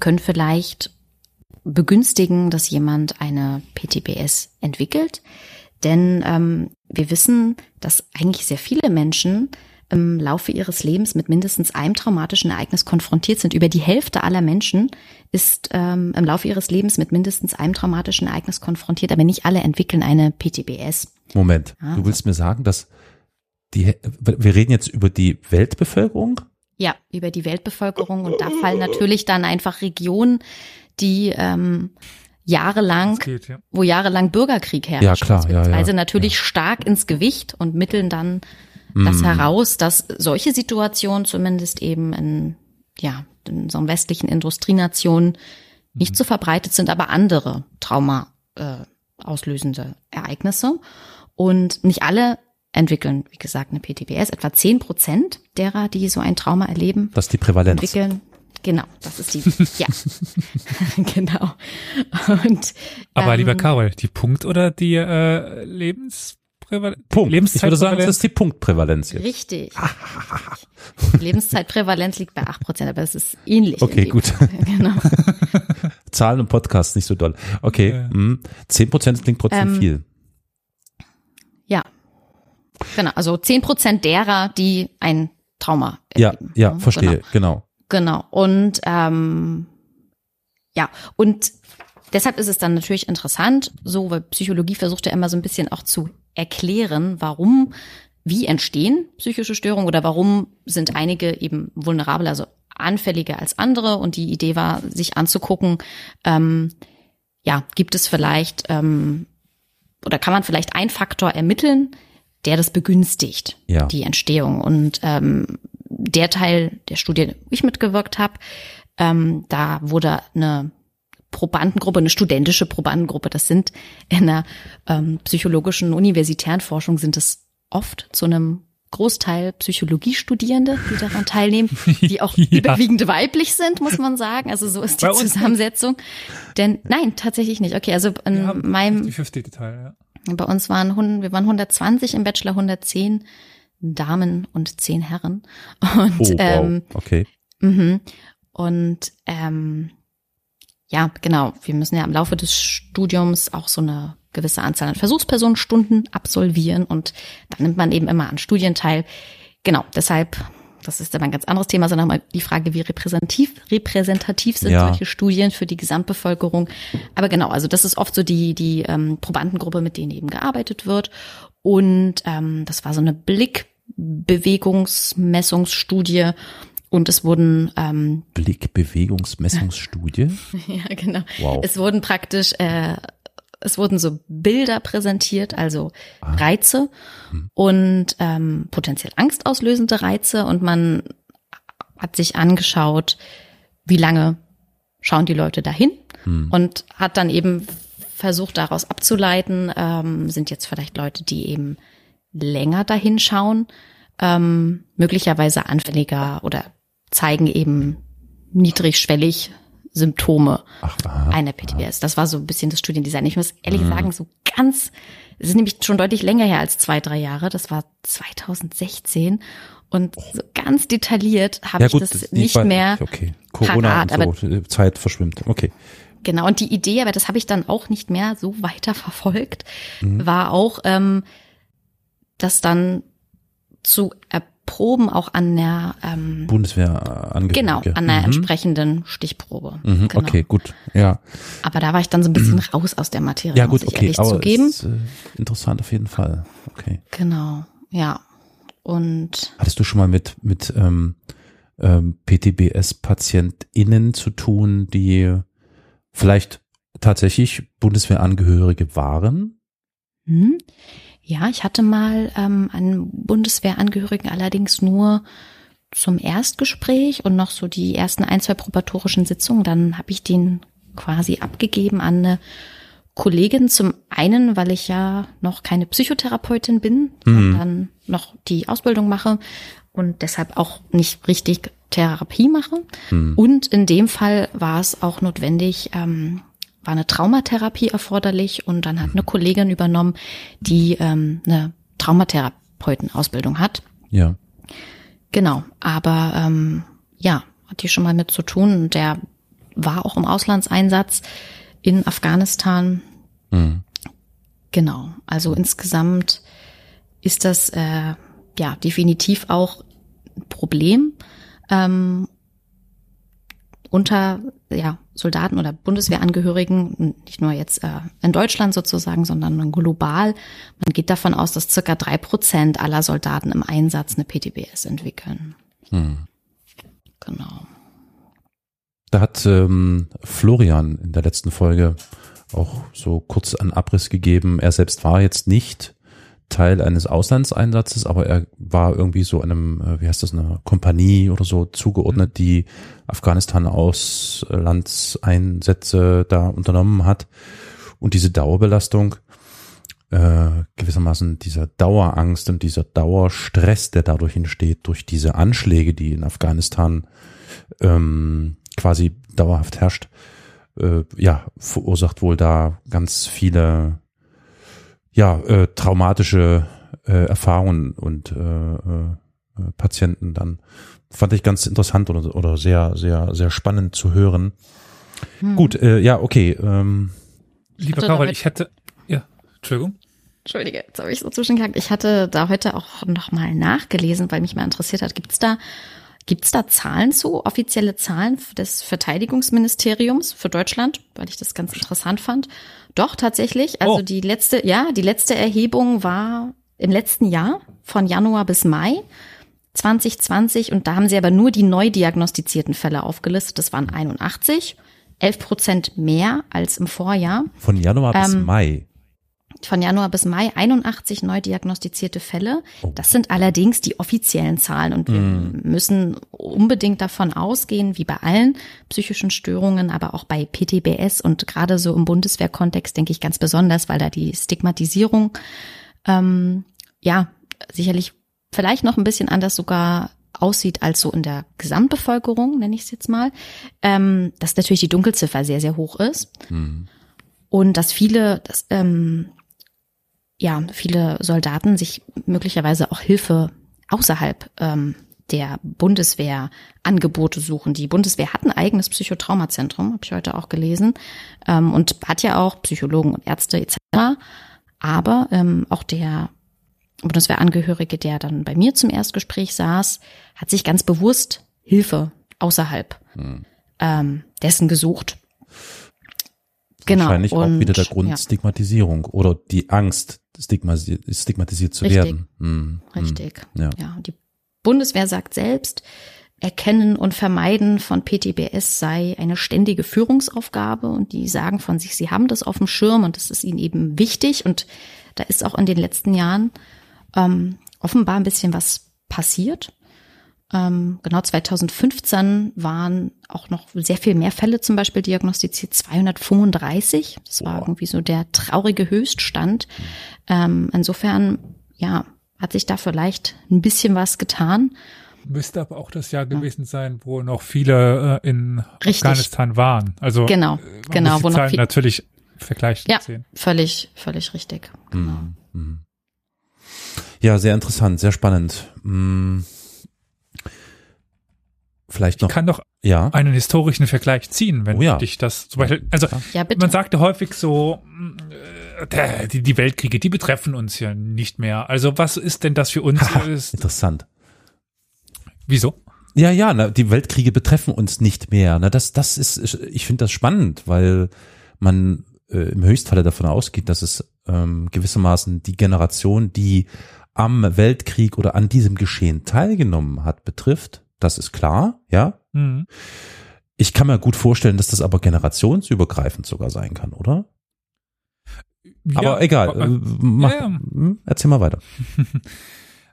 können vielleicht begünstigen, dass jemand eine PTBS entwickelt. Denn ähm, wir wissen, dass eigentlich sehr viele Menschen im Laufe ihres Lebens mit mindestens einem traumatischen Ereignis konfrontiert sind. Über die Hälfte aller Menschen ist ähm, im Laufe ihres Lebens mit mindestens einem traumatischen Ereignis konfrontiert, aber nicht alle entwickeln eine PTBS. Moment, Ah, du willst mir sagen, dass die, wir reden jetzt über die Weltbevölkerung? Ja, über die Weltbevölkerung und da fallen natürlich dann einfach Regionen, die ähm, jahrelang geht, ja. wo jahrelang Bürgerkrieg herrscht. Ja, klar, ja, ja, Also natürlich stark ins Gewicht und mitteln dann das Mm. heraus, dass solche Situationen zumindest eben in, ja, in so einem westlichen Industrienationen nicht so verbreitet sind, aber andere Trauma äh, auslösende Ereignisse. Und nicht alle entwickeln, wie gesagt, eine PTBS. Etwa zehn Prozent derer, die so ein Trauma erleben, Das ist die Prävalenz. entwickeln. Genau, das ist die, ja, genau. Und Aber ähm, lieber Carol, die Punkt- oder die äh, Lebensprävalenz? Punkt. Ich würde sagen, das ist die Punktprävalenz jetzt. Richtig. Die Lebenszeitprävalenz liegt bei 8%, aber es ist ähnlich. Okay, gut. Genau. Zahlen und Podcasts nicht so doll. Okay, Ja. mm. 10 Prozent klingt trotzdem Ähm, viel. Ja. Genau, also 10% derer, die ein Trauma Ja, erleben. ja, Genau. verstehe, genau. Genau. Und ähm, ja, und deshalb ist es dann natürlich interessant, so, weil Psychologie versucht ja immer so ein bisschen auch zu erklären, warum, wie entstehen psychische Störungen oder warum sind einige eben vulnerabel, also anfälliger als andere. Und die Idee war, sich anzugucken, ähm, ja, gibt es vielleicht ähm, oder kann man vielleicht einen Faktor ermitteln, der das begünstigt, Ja. die Entstehung. Und ähm, der Teil der Studie, wo ich mitgewirkt habe, ähm, da wurde eine Probandengruppe, eine studentische Probandengruppe, das sind in der ähm, psychologischen universitären Forschung sind es oft zu einem Großteil Psychologiestudierende, die daran teilnehmen, die auch Ja. überwiegend weiblich sind, muss man sagen. Also so ist die. Zusammensetzung. Denn nein, tatsächlich nicht. Okay, also in meinem 50 Detail, ja. Bei uns waren wir waren 120 im Bachelor, 110 Damen und 10 Herren. Und Oh, wow. ähm, okay. mhm. und ähm, ja, genau. Wir müssen ja im Laufe des Studiums auch so eine gewisse Anzahl an Versuchspersonenstunden absolvieren und da nimmt man eben immer an Studien teil. Genau, deshalb, das ist aber ein ganz anderes Thema, sondern mal die Frage, wie repräsentativ, repräsentativ sind Ja. solche Studien für die Gesamtbevölkerung. Aber genau, also das ist oft so die, die ähm, Probandengruppe, mit denen eben gearbeitet wird. Und ähm, das war so eine Blickbewegungsmessungsstudie und es wurden ähm, Blickbewegungsmessungsstudie. ja, genau. Wow. Es wurden praktisch, äh, es wurden so Bilder präsentiert, also Reize und ähm, potenziell angstauslösende Reize. Und man hat sich angeschaut, wie lange schauen die Leute dahin und hat dann eben versucht daraus abzuleiten, ähm, sind jetzt vielleicht Leute, die eben länger dahin schauen, ähm, möglicherweise anfälliger oder zeigen eben niedrigschwellig Symptome Ach, aha. einer PTBS. Das war so ein bisschen das Studiendesign. Ich muss ehrlich sagen, so ganz, es ist nämlich schon deutlich länger her als zwei, drei Jahre. Das war 2016 und so ganz detailliert habe Ja ich gut, das nicht ich weiß mehr. Okay, Corona parat, und so, Zeit verschwimmt. Okay. Genau, und die Idee, aber das habe ich dann auch nicht mehr so weiter verfolgt, Mhm. war auch, ähm, das dann zu erproben, auch an der ähm, Bundeswehr angehörige. genau, an der Mhm. entsprechenden Stichprobe. Mhm, Genau. Okay, gut. Ja, Aber da war ich dann so ein bisschen raus aus der Materie, ja gut, muss ich okay. ehrlich Aber zugeben. Ist, äh, interessant auf jeden Fall. Okay. Genau, ja. Und Hattest du schon mal mit mit ähm, ähm, PTBS-PatientInnen zu tun, die vielleicht tatsächlich Bundeswehrangehörige waren? hm, ja, ich hatte mal ähm, einen Bundeswehrangehörigen allerdings nur zum Erstgespräch und noch so die ersten ein, zwei probatorischen Sitzungen. Dann habe ich den quasi abgegeben an eine Kollegin. Zum einen, weil ich ja noch keine Psychotherapeutin bin, sondern noch die Ausbildung mache und deshalb auch nicht richtig Therapie mache. Und in dem Fall war es auch notwendig, ähm, war eine Traumatherapie erforderlich und dann hat eine Kollegin übernommen, die ähm, eine Traumatherapeutenausbildung hat. Ja. Genau, aber ähm, ja, hat die schon mal mit zu tun. Und Der war auch im Auslandseinsatz in Afghanistan. Mhm. Genau, also insgesamt ist das äh, ja definitiv auch ein Problem ähm, unter ja, Soldaten oder Bundeswehrangehörigen, nicht nur jetzt äh, in Deutschland sozusagen, sondern global. Man geht davon aus, dass circa drei Prozent aller Soldaten im Einsatz eine PTBS entwickeln. Mhm. Genau. Da hat ähm, Florian in der letzten Folge auch so kurz einen Abriss gegeben. Er selbst war jetzt nicht Teil eines Auslandseinsatzes, aber er war irgendwie so einem, äh, wie heißt das, einer Kompanie oder so zugeordnet, die Afghanistan-Auslandseinsätze da unternommen hat. Und diese Dauerbelastung, äh, gewissermaßen dieser Dauerangst und dieser Dauerstress, der dadurch entsteht, durch diese Anschläge, die in Afghanistan ähm, quasi dauerhaft herrscht, äh, ja, verursacht wohl da ganz viele ja, äh, traumatische äh, Erfahrungen und äh, äh, Patienten dann. Fand ich ganz interessant oder, oder sehr, sehr, sehr spannend zu hören. Gut, äh, ja, okay. Ähm, Lieber Karol, ich hätte, ja, Entschuldigung. Entschuldige, jetzt habe ich so zwischengehakt. Ich hatte da heute auch noch mal nachgelesen, weil mich mal interessiert hat. Gibt's da gibt's da Zahlen zu, offizielle Zahlen des Verteidigungsministeriums für Deutschland, weil ich das ganz interessant fand? Doch tatsächlich. Also Oh. die letzte, ja, die letzte Erhebung war im letzten Jahr von Januar bis Mai 2020 und da haben sie aber nur die neu diagnostizierten Fälle aufgelistet. Das waren 81, 11 Prozent mehr als im Vorjahr von Januar bis Ähm, Mai. Von Januar bis Mai 81 neu diagnostizierte Fälle. Das sind allerdings die offiziellen Zahlen und wir müssen unbedingt davon ausgehen, wie bei allen psychischen Störungen, aber auch bei PTBS und gerade so im Bundeswehrkontext denke ich ganz besonders, weil da die Stigmatisierung ähm, ja sicherlich vielleicht noch ein bisschen anders sogar aussieht als so in der Gesamtbevölkerung, nenne ich es jetzt mal, ähm, dass natürlich die Dunkelziffer sehr, sehr hoch ist. Und dass viele, dass, ähm, ja, viele Soldaten sich möglicherweise auch Hilfe außerhalb ähm, der Bundeswehr Angebote suchen. Die Bundeswehr hat ein eigenes Psychotraumazentrum, habe ich heute auch gelesen, ähm, und hat ja auch Psychologen und Ärzte etc. Aber ähm, auch der Bundeswehrangehörige, der dann bei mir zum Erstgespräch saß, hat sich ganz bewusst Hilfe außerhalb ähm, dessen gesucht. Genau. Wahrscheinlich auch und, wieder der Grund ja. Stigmatisierung oder die Angst, stigmatisi stigmatisiert zu Richtig. werden. Hm, hm. Richtig. Ja. Ja, die Bundeswehr sagt selbst, Erkennen und Vermeiden von PTBS sei eine ständige Führungsaufgabe und die sagen von sich, sie haben das auf dem Schirm und das ist ihnen eben wichtig und da ist auch in den letzten Jahren ähm, offenbar ein bisschen was passiert. Ähm, genau 2015 waren auch noch sehr viel mehr Fälle zum Beispiel diagnostiziert, 235. Das war irgendwie so der traurige Höchststand. Ähm, insofern, ja, hat sich da vielleicht ein bisschen was getan. Müsste aber auch das Jahr gewesen sein, wo noch viele äh, in Richtig. Afghanistan waren. Also Genau, äh, man genau, muss die wo noch Zahlen viel- natürlich vergleichen Ja, sehen. völlig, völlig richtig. Genau. Hm, hm. Ja, sehr interessant, sehr spannend. Hm. Vielleicht noch. kann doch ja. einen historischen Vergleich ziehen, wenn Oh ja. dich das zum Beispiel, also Ja, man sagte häufig so, äh, die, die Weltkriege, die betreffen uns ja nicht mehr. Also was ist denn das für uns? Interessant. wieso? Ja, ja, na, die Weltkriege betreffen uns nicht mehr. Na, das, das ist, ich finde das spannend, weil man äh, im Höchstfalle davon ausgeht, dass es ähm, gewissermaßen die Generation, die am Weltkrieg oder an diesem Geschehen teilgenommen hat, betrifft. Das ist klar, ja. Hm. Ich kann mir gut vorstellen, dass das aber generationsübergreifend sogar sein kann, oder? Ja, aber egal. aber- äh, mach, ja, ja. hm, Erzähl mal weiter.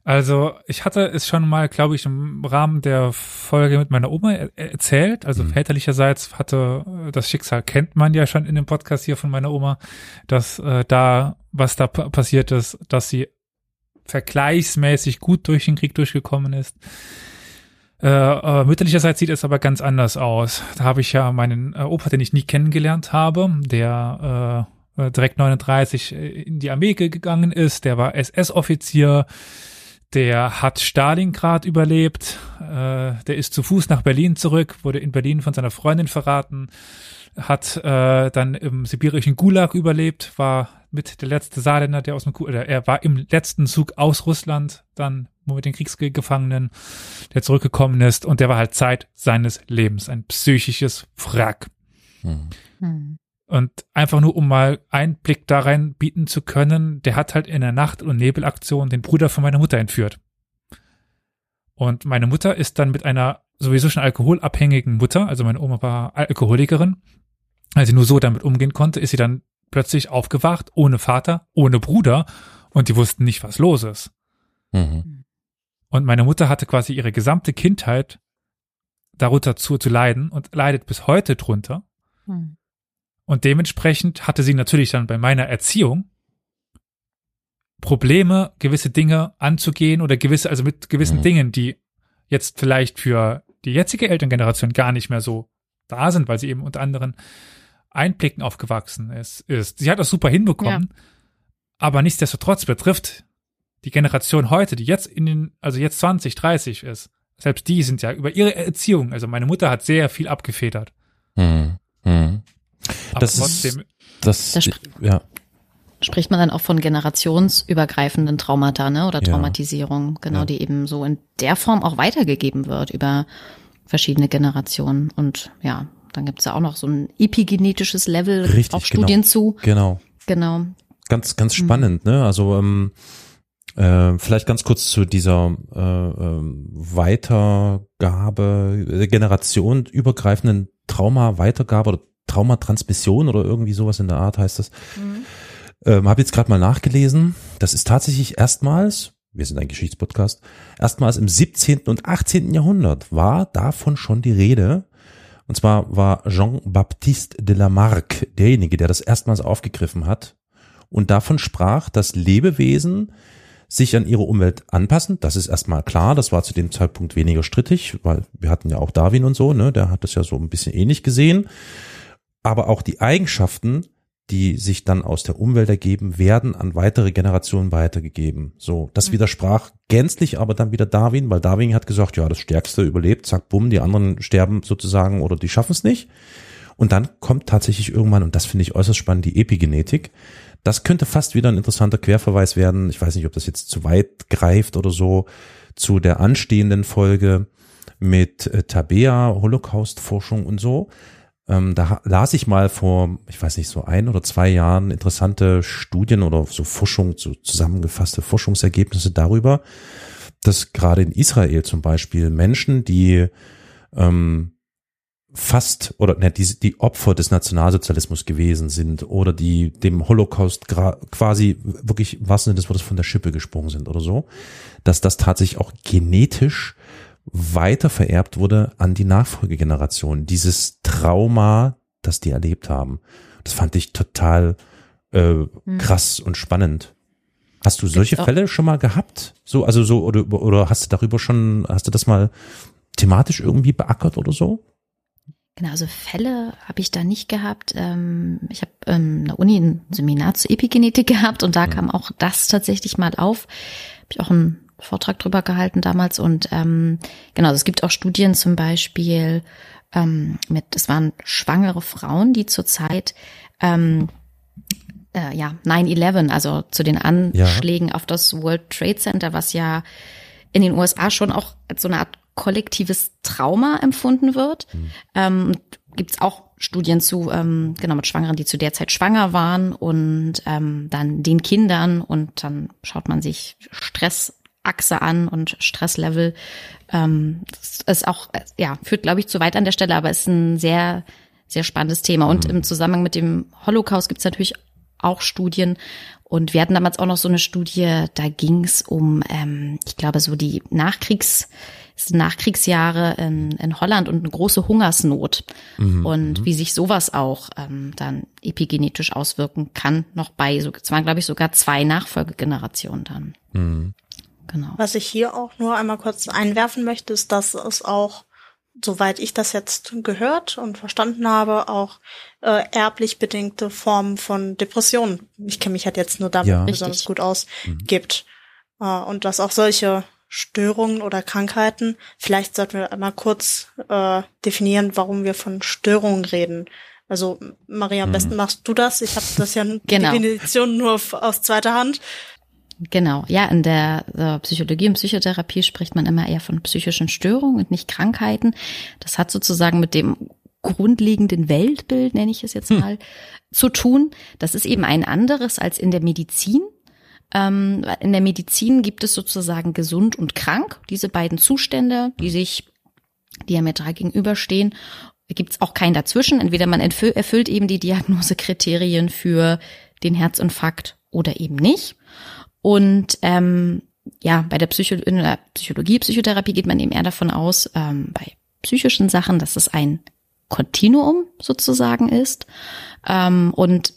Also ich hatte es schon mal, glaube ich, im Rahmen der Folge mit meiner Oma er erzählt. Also Mhm. väterlicherseits hatte äh, das Schicksal kennt man ja schon in dem Podcast hier von meiner Oma, dass äh, da was da pa- passiert ist, dass sie vergleichsmäßig gut durch den Krieg durchgekommen ist. Äh, äh, mütterlicherseits sieht es aber ganz anders aus. Da habe ich ja meinen äh, Opa, den ich nie kennengelernt habe, der äh, äh, direkt 39 in die Armee gegangen ist, der war SS-Offizier, der hat Stalingrad überlebt, äh, der ist zu Fuß nach Berlin zurück, wurde in Berlin von seiner Freundin verraten, hat äh, dann im sibirischen Gulag überlebt, war mit der letzte Saarländer, der aus dem oder er war im letzten Zug aus Russland, dann mit den Kriegsgefangenen, der zurückgekommen ist und der war halt Zeit seines Lebens, ein psychisches Wrack. Hm. Hm. Und einfach nur, um mal Einblick da rein bieten zu können, der hat halt in der Nacht- und Nebelaktion den Bruder von meiner Mutter entführt. Und meine Mutter ist dann mit einer sowieso schon alkoholabhängigen Mutter, also meine Oma war Alkoholikerin, als sie nur so damit umgehen konnte, ist sie dann plötzlich aufgewacht, ohne Vater, ohne Bruder, und die wussten nicht, was los ist. Mhm. Und meine Mutter hatte quasi ihre gesamte Kindheit darunter zu, zu leiden und leidet bis heute drunter. Hm. Und dementsprechend hatte sie natürlich dann bei meiner Erziehung Probleme, gewisse Dinge anzugehen oder gewisse, also mit gewissen Mhm. Dingen, die jetzt vielleicht für die jetzige Elterngeneration gar nicht mehr so da sind, weil sie eben unter anderem Einblicken aufgewachsen ist. ist. Sie hat das super hinbekommen, aber nichtsdestotrotz betrifft die Generation heute, die jetzt in den, also jetzt 20, 30 ist, selbst die sind ja über ihre Erziehung, also meine Mutter hat sehr viel abgefedert. Hm. Hm. Aber Das ist- trotzdem, Das, Das sp- ja. Spricht man dann auch von generationsübergreifenden Traumata, ne? Oder Ja. Traumatisierung, genau, Ja. die eben so in der Form auch weitergegeben wird über verschiedene Generationen. Und ja, dann gibt's ja auch noch so ein epigenetisches Level, Richtig, auch Studien zu. Genau. Genau. Ganz, ganz Mhm. spannend, ne? Also ähm, äh, vielleicht ganz kurz zu dieser äh, ähm, Weitergabe, äh, generationenübergreifenden Trauma-Weitergabe oder Traumatransmission oder irgendwie sowas in der Art heißt das. Ähm, Habe jetzt gerade mal nachgelesen. Das ist tatsächlich erstmals, wir sind ein Geschichtspodcast, erstmals im 17. und 18. Jahrhundert war davon schon die Rede. Und zwar war Jean-Baptiste de Lamarck derjenige, der das erstmals aufgegriffen hat und davon sprach, dass Lebewesen sich an ihre Umwelt anpassen. Das ist erstmal klar, das war zu dem Zeitpunkt weniger strittig, weil wir hatten ja auch Darwin und so, ne, der hat das ja so ein bisschen ähnlich gesehen. Aber auch die Eigenschaften, die sich dann aus der Umwelt ergeben, werden an weitere Generationen weitergegeben. So, das widersprach gänzlich aber dann wieder Darwin, weil Darwin hat gesagt, ja, das Stärkste überlebt, zack, bumm, die anderen sterben sozusagen oder die schaffen es nicht. Und dann kommt tatsächlich irgendwann, und das finde ich äußerst spannend, die Epigenetik. Das könnte fast wieder ein interessanter Querverweis werden. Ich weiß nicht, ob das jetzt zu weit greift oder so, zu der anstehenden Folge mit äh, Tabea, Holocaust-Forschung und so. Ähm, da las ich mal vor, ich weiß nicht, so ein oder zwei Jahren interessante Studien oder so Forschung, so zusammengefasste Forschungsergebnisse darüber, dass gerade in Israel zum Beispiel Menschen, die ähm, fast oder ne, die, die Opfer des Nationalsozialismus gewesen sind oder die dem Holocaust quasi wirklich was Sinne des Wortes von der Schippe gesprungen sind oder so, dass das tatsächlich auch genetisch weiter vererbt wurde an die Nachfolgegeneration. Dieses Trauma, das die erlebt haben. Das fand ich total äh, krass und spannend. Hast du solche Fälle schon mal gehabt? So, also so, oder, oder hast du darüber schon, hast du das mal thematisch irgendwie beackert oder so? Genau, also Fälle habe ich da nicht gehabt. Ähm, ich habe ähm, an der Uni ein Seminar zur Epigenetik gehabt und da kam auch das tatsächlich mal auf. Habe ich auch einen Vortrag drüber gehalten damals und ähm, genau, es gibt auch Studien zum Beispiel ähm, mit, es waren schwangere Frauen, die zurzeit ähm, äh, ja 9/11, also zu den Anschlägen ja. auf das World Trade Center, was ja in den USA schon auch als so eine Art kollektives Trauma empfunden wird. Mhm. Ähm, Gibt es auch Studien zu, ähm, genau, mit Schwangeren, die zu der Zeit schwanger waren und ähm, dann den Kindern und dann schaut man sich Stressachse an und Stresslevel. Ähm, das ist auch, ja, führt, glaube ich, zu weit an der Stelle, aber ist ein sehr, sehr spannendes Thema. Und mhm. im Zusammenhang mit dem Holocaust gibt es natürlich auch Studien. Und wir hatten damals auch noch so eine Studie, da ging es um, ähm, ich glaube, so die Nachkriegs- Nachkriegsjahre in, in Holland und eine große Hungersnot mhm. und mhm. wie sich sowas auch ähm, dann epigenetisch auswirken kann, noch bei, so, es waren glaube ich sogar zwei Nachfolgegenerationen dann. Mhm. Genau. Was ich hier auch nur einmal kurz einwerfen möchte, ist, dass es auch, soweit ich das jetzt gehört und verstanden habe, auch äh, erblich bedingte Formen von Depressionen, ich kenne mich halt jetzt nur damit ja. besonders gut aus, mhm. gibt. Äh, und dass auch solche Störungen oder Krankheiten. Vielleicht sollten wir einmal kurz äh, definieren, warum wir von Störungen reden. Also Maria, am mhm. besten machst du das. Ich habe das ja genau. Definition nur aus zweiter Hand. Genau, ja, in der äh, Psychologie und Psychotherapie spricht man immer eher von psychischen Störungen und nicht Krankheiten. Das hat sozusagen mit dem grundlegenden Weltbild, nenne ich es jetzt hm. mal, hm. zu tun. Das ist eben ein anderes als in der Medizin. Ähm, in der Medizin gibt es sozusagen gesund und krank, diese beiden Zustände, die sich diametral gegenüberstehen. Da gibt es auch keinen dazwischen. Entweder man erfüllt eben die Diagnosekriterien für den Herzinfarkt oder eben nicht. Und ähm, ja, bei der, Psycho in der Psychologie, Psychotherapie geht man eben eher davon aus, ähm, bei psychischen Sachen, dass es ein Kontinuum sozusagen ist. Ähm, und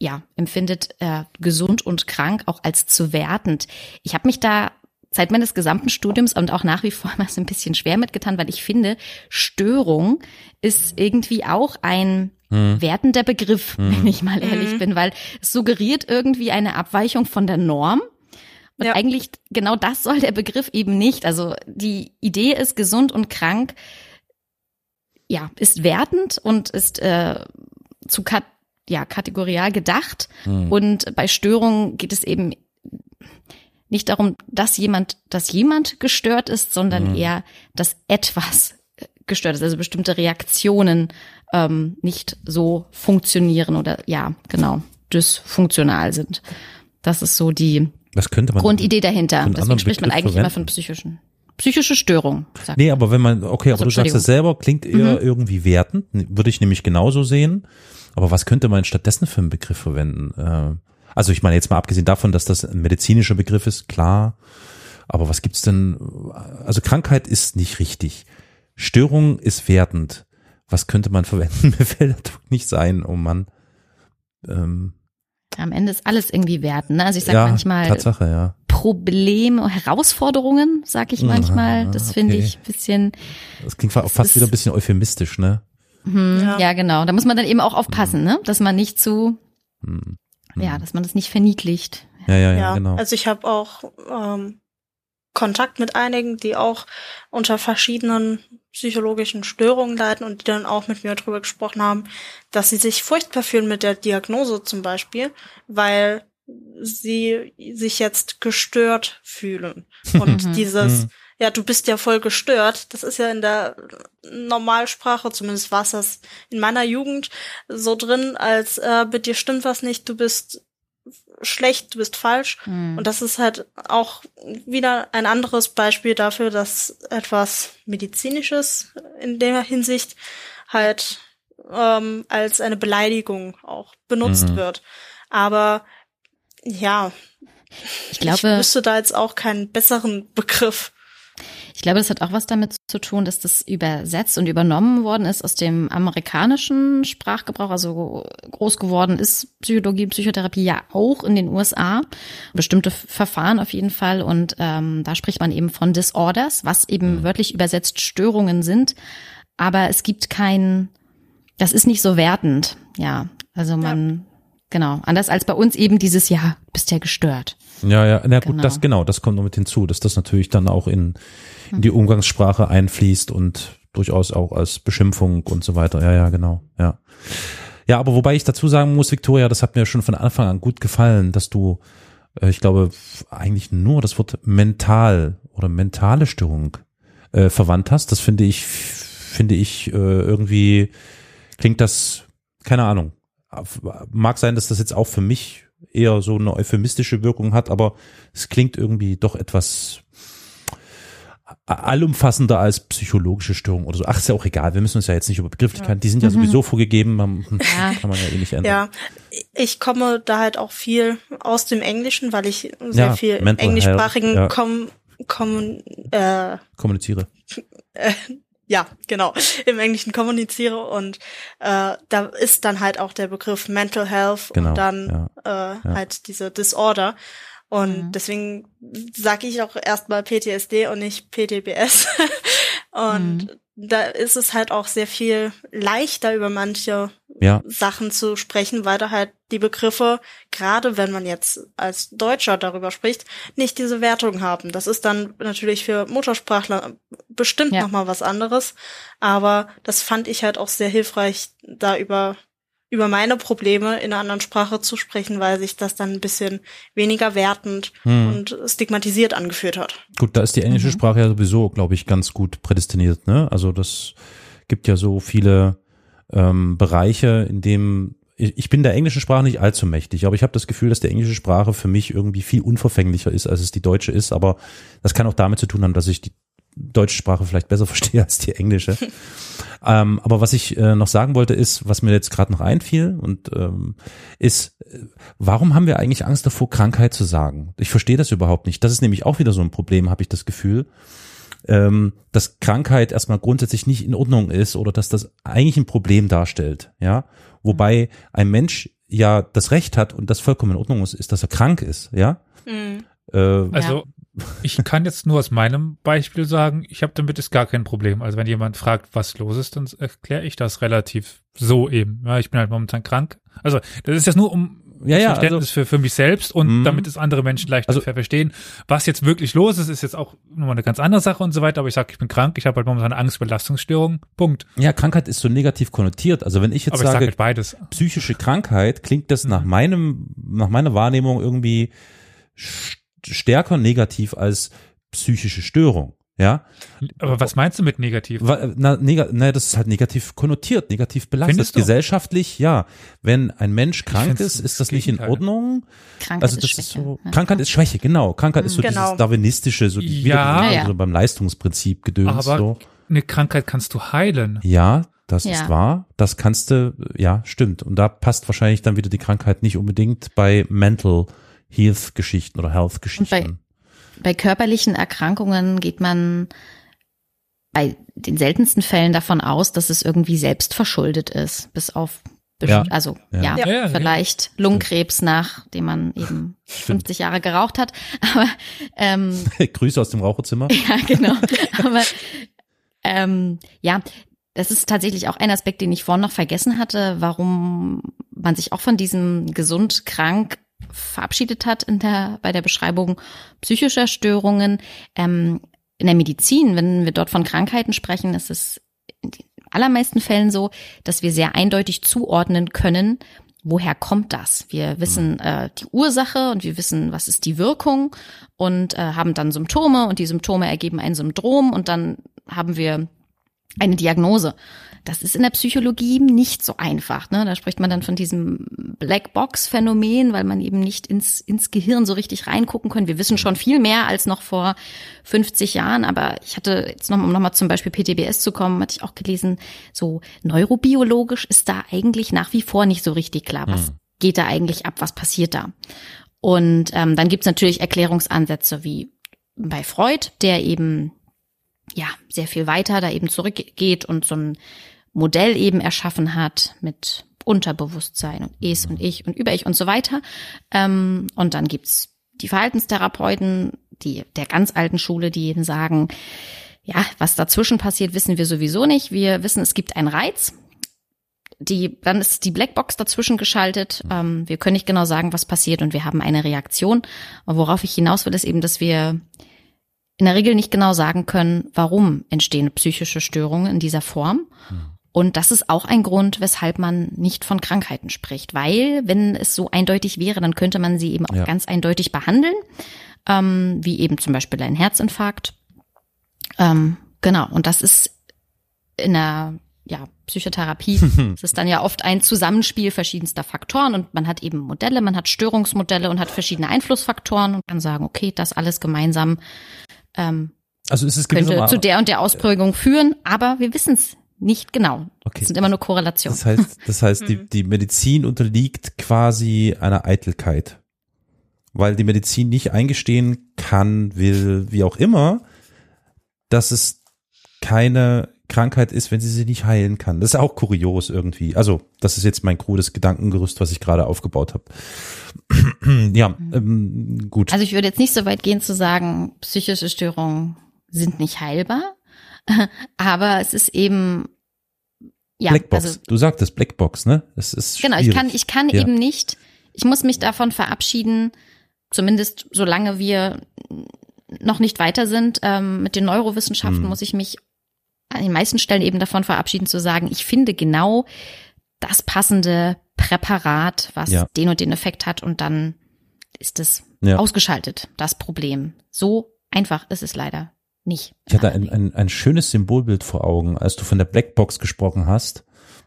ja, empfindet äh, gesund und krank auch als zu wertend. Ich habe mich da seit meines gesamten Studiums und auch nach wie vor mal so ein bisschen schwer mitgetan, weil ich finde, Störung ist irgendwie auch ein hm. wertender Begriff, hm. wenn ich mal ehrlich hm. bin, weil es suggeriert irgendwie eine Abweichung von der Norm. Und ja. eigentlich genau das soll der Begriff eben nicht. Also die Idee ist gesund und krank, ja, ist wertend und ist äh, zu kat ja, kategorial gedacht. Mhm. Und bei Störungen geht es eben nicht darum, dass jemand, dass jemand gestört ist, sondern mhm. eher, dass etwas gestört ist, also bestimmte Reaktionen ähm, nicht so funktionieren oder ja, genau, dysfunktional sind. Das ist so die Grundidee dahinter. Deswegen spricht man eigentlich verwenden? immer von psychischen psychische Störung. Nee, aber wenn man, okay, also, aber du sagst es selber, klingt eher mhm. irgendwie wertend, würde ich nämlich genauso sehen. Aber was könnte man stattdessen für einen Begriff verwenden? Äh, also ich meine jetzt mal abgesehen davon, dass das ein medizinischer Begriff ist, klar. Aber was gibt's denn? Also Krankheit ist nicht richtig. Störung ist wertend. Was könnte man verwenden? Mir fällt das nicht sein, oh Mann. Ähm, Am Ende ist alles irgendwie wertend. Ne? Also ich sage ja, manchmal Tatsache, ja. Probleme, Herausforderungen, sag ich manchmal. Das okay. finde ich ein bisschen. Das klingt fast wieder ein bisschen euphemistisch, ne? Mhm, ja. ja. genau. Da muss man dann eben auch aufpassen, ne? dass man nicht zu, mhm. Ja, dass man das nicht verniedlicht. Ja, ja, ja, ja. genau. Also ich habe auch ähm, Kontakt mit einigen, die auch unter verschiedenen psychologischen Störungen leiden und die dann auch mit mir darüber gesprochen haben, dass sie sich furchtbar fühlen mit der Diagnose zum Beispiel, weil sie sich jetzt gestört fühlen. Und mhm. dieses, mhm ja, du bist ja voll gestört. Das ist ja in der Normalsprache, zumindest war es das in meiner Jugend so drin, als äh, bei dir stimmt was nicht, du bist schlecht, du bist falsch. Mhm. Und das ist halt auch wieder ein anderes Beispiel dafür, dass etwas Medizinisches in der Hinsicht halt ähm, als eine Beleidigung auch benutzt mhm. wird. Aber ja, ich glaube, ich wüsste da jetzt auch keinen besseren Begriff. Ich glaube, das hat auch was damit zu tun, dass das übersetzt und übernommen worden ist aus dem amerikanischen Sprachgebrauch. Also groß geworden ist Psychologie, Psychotherapie ja auch in den USA. Bestimmte Verfahren auf jeden Fall. Und ähm, da spricht man eben von Disorders, was eben wörtlich übersetzt Störungen sind. Aber es gibt kein, das ist nicht so wertend. Ja, also man Genau. Anders als bei uns eben dieses Jahr, bist ja gestört. Ja, ja, na gut, Genau. das genau, das kommt noch mit hinzu, dass das natürlich dann auch in, in die Umgangssprache einfließt und durchaus auch als Beschimpfung und so weiter. Ja, ja, genau, ja. Ja, aber wobei ich dazu sagen muss, Victoria, das hat mir schon von Anfang an gut gefallen, dass du, äh, ich glaube, eigentlich nur das Wort mental oder mentale Störung äh, verwandt hast. Das finde ich, finde ich äh, irgendwie klingt das, keine Ahnung. Mag sein, dass das jetzt auch für mich eher so eine euphemistische Wirkung hat, aber es klingt irgendwie doch etwas allumfassender als psychologische Störung oder so. Ach, ist ja auch egal. Wir müssen uns ja jetzt nicht über Begrifflichkeiten, die sind ja sowieso vorgegeben, man, Ja. kann man ja eh nicht ändern. Ja, ich komme da halt auch viel aus dem Englischen, weil ich sehr Ja, viel im Mental englischsprachigen Health, ja. kom, kom, äh, Kommuniziere. Ja, genau, im Englischen kommuniziere und äh, da ist dann halt auch der Begriff Mental Health Genau, und dann äh, halt diese Disorder. Und Mhm. deswegen sage ich auch erstmal PTSD und nicht PTBS. und da ist es halt auch sehr viel leichter über manche Ja, Sachen zu sprechen, weil da halt die Begriffe, gerade wenn man jetzt als Deutscher darüber spricht, nicht diese Wertung haben. Das ist dann natürlich für Muttersprachler bestimmt Ja. nochmal was anderes. Aber das fand ich halt auch sehr hilfreich, da über, über meine Probleme in einer anderen Sprache zu sprechen, weil sich das dann ein bisschen weniger wertend Hm. und stigmatisiert angeführt hat. gut, da ist die englische Mhm. Sprache ja sowieso, glaube ich, ganz gut prädestiniert. Ne? Also das gibt ja so viele ähm, Bereiche, in dem ich ich bin der englischen Sprache nicht allzu mächtig, aber ich habe das Gefühl, dass die englische Sprache für mich irgendwie viel unverfänglicher ist, als es die deutsche ist. Aber das kann auch damit zu tun haben, dass ich die deutsche Sprache vielleicht besser verstehe als die englische. ähm, aber was ich äh, noch sagen wollte, ist, was mir jetzt gerade noch einfiel und ähm, ist, äh, warum haben wir eigentlich Angst davor, Krankheit zu sagen? Ich verstehe das überhaupt nicht. Das ist nämlich auch wieder so ein Problem, habe ich das Gefühl ähm, dass Krankheit erstmal grundsätzlich nicht in Ordnung ist oder dass das eigentlich ein Problem darstellt, ja. Wobei ein Mensch ja das Recht hat und das vollkommen in Ordnung ist, ist, dass er krank ist, ja. Mhm. Äh, Also ich kann jetzt nur aus meinem Beispiel sagen, ich habe damit ist gar kein Problem. Also wenn jemand fragt, was los ist, dann erkläre ich das relativ so eben. Ja, ich bin halt momentan krank. Also das ist jetzt nur um Ja, ja, Verständnis für, für mich selbst und Mhm. damit es andere Menschen leichter Also- verstehen. Was jetzt wirklich los ist, ist jetzt auch nochmal eine ganz andere Sache und so weiter. Aber ich sage, ich bin krank, ich habe halt momentan Angstbelastungsstörung. Punkt. ja, Krankheit ist so negativ konnotiert. Also wenn ich jetzt Aber ich sage sage, halt beides. psychische Krankheit, klingt das nach meinem, nach meiner Wahrnehmung irgendwie stärker negativ als psychische Störung, ja. Aber was meinst du mit negativ? Na, neg na, das ist halt negativ konnotiert, negativ belastet. Findest du? Gesellschaftlich, ja. Wenn ein Mensch krank ist, ist das nicht in. Ordnung. Krankheit Also ist das Schwäche. ist so, ja. Krankheit ist Schwäche, genau. Krankheit ist so Genau. dieses darwinistische, so die Ja. Wiedergeburt, Ja, ja. so beim Leistungsprinzip gedöns. Aber so. eine Krankheit kannst du heilen. Ja, das Ja. ist wahr. Das kannst du, ja, stimmt. Und da passt wahrscheinlich dann wieder die Krankheit nicht unbedingt bei Mental Health Geschichten oder Health Geschichten. Bei körperlichen Erkrankungen geht man bei den seltensten Fällen davon aus, dass es irgendwie selbst verschuldet ist, bis auf Ja. also Ja. ja, Ja, ja, vielleicht Lungenkrebs, nachdem man eben 50 Jahre geraucht hat. Aber ähm, Grüße aus dem Raucherzimmer. ja, genau. Aber ähm, ja, das ist tatsächlich auch ein Aspekt, den ich vorhin noch vergessen hatte, warum man sich auch von diesem gesund krank verabschiedet hat in der, bei der Beschreibung psychischer Störungen. Ähm, in der Medizin, wenn wir dort von Krankheiten sprechen, ist es in den allermeisten Fällen so, dass wir sehr eindeutig zuordnen können, woher kommt das? Wir wissen äh, die Ursache und wir wissen, was ist die Wirkung und äh, haben dann Symptome und die Symptome ergeben ein Syndrom und dann haben wir eine Diagnose. Das ist in der Psychologie nicht so einfach. Ne? Da spricht man dann von diesem Blackbox-Phänomen, weil man eben nicht ins, ins Gehirn so richtig reingucken kann. Wir wissen schon viel mehr als noch vor 50 Jahren, aber ich hatte jetzt noch, um nochmal zum Beispiel PTBS zu kommen, hatte ich auch gelesen, so neurobiologisch ist da eigentlich nach wie vor nicht so richtig klar, was geht da eigentlich ab, was passiert da. Und ähm, dann gibt's natürlich Erklärungsansätze wie bei Freud, der eben ja sehr viel weiter da eben zurückgeht und so ein Modell eben erschaffen hat mit Unterbewusstsein und Es und Ich und Über-Ich und so weiter. Ähm, und dann gibt's die Verhaltenstherapeuten, die der ganz alten Schule, die sagen, ja, was dazwischen passiert, wissen wir sowieso nicht. Wir wissen, es gibt einen Reiz. die, dann ist die Blackbox dazwischen geschaltet. Ähm, wir können nicht genau sagen, was passiert und wir haben eine Reaktion. Aber worauf ich hinaus will, ist eben, dass wir in der Regel nicht genau sagen können, warum entstehen psychische Störungen in dieser Form. Und das ist auch ein Grund, weshalb man nicht von Krankheiten spricht. Weil, wenn es so eindeutig wäre, dann könnte man sie eben auch Ja. ganz eindeutig behandeln, ähm, wie eben zum Beispiel ein Herzinfarkt. Ähm, genau, und das ist in der ja, Psychotherapie. Es ist dann ja oft ein Zusammenspiel verschiedenster Faktoren und man hat eben Modelle, man hat Störungsmodelle und hat verschiedene Einflussfaktoren und kann sagen, okay, das alles gemeinsam ähm, Also es ist könnte zu der und der Ausprägung führen, aber wir wissen es nicht genau. Okay. Es sind immer nur Korrelationen. Das heißt, das heißt, die, die Medizin unterliegt quasi einer Eitelkeit. Weil die Medizin nicht eingestehen kann, will, wie auch immer, dass es keine Krankheit ist, wenn sie sie nicht heilen kann. Das ist auch kurios irgendwie. Also, das ist jetzt mein krudes Gedankengerüst, was ich gerade aufgebaut habe. ja, ähm, gut. Also ich würde jetzt nicht so weit gehen zu sagen, psychische Störungen sind nicht heilbar, aber es ist eben ja, Blackbox. also du sagtest Blackbox, ne? Das ist Genau, ich kann, ich kann Ja. eben nicht, ich muss mich davon verabschieden, zumindest solange wir noch nicht weiter sind ähm, mit den Neurowissenschaften, Mhm. muss ich mich an den meisten Stellen eben davon verabschieden zu sagen, ich finde genau das passende Präparat, was Ja. den und den Effekt hat und dann ist es Ja. ausgeschaltet, das Problem. So einfach ist es leider nicht. Ich hatte ein, ein, ein schönes Symbolbild vor Augen, als du von der Blackbox gesprochen hast.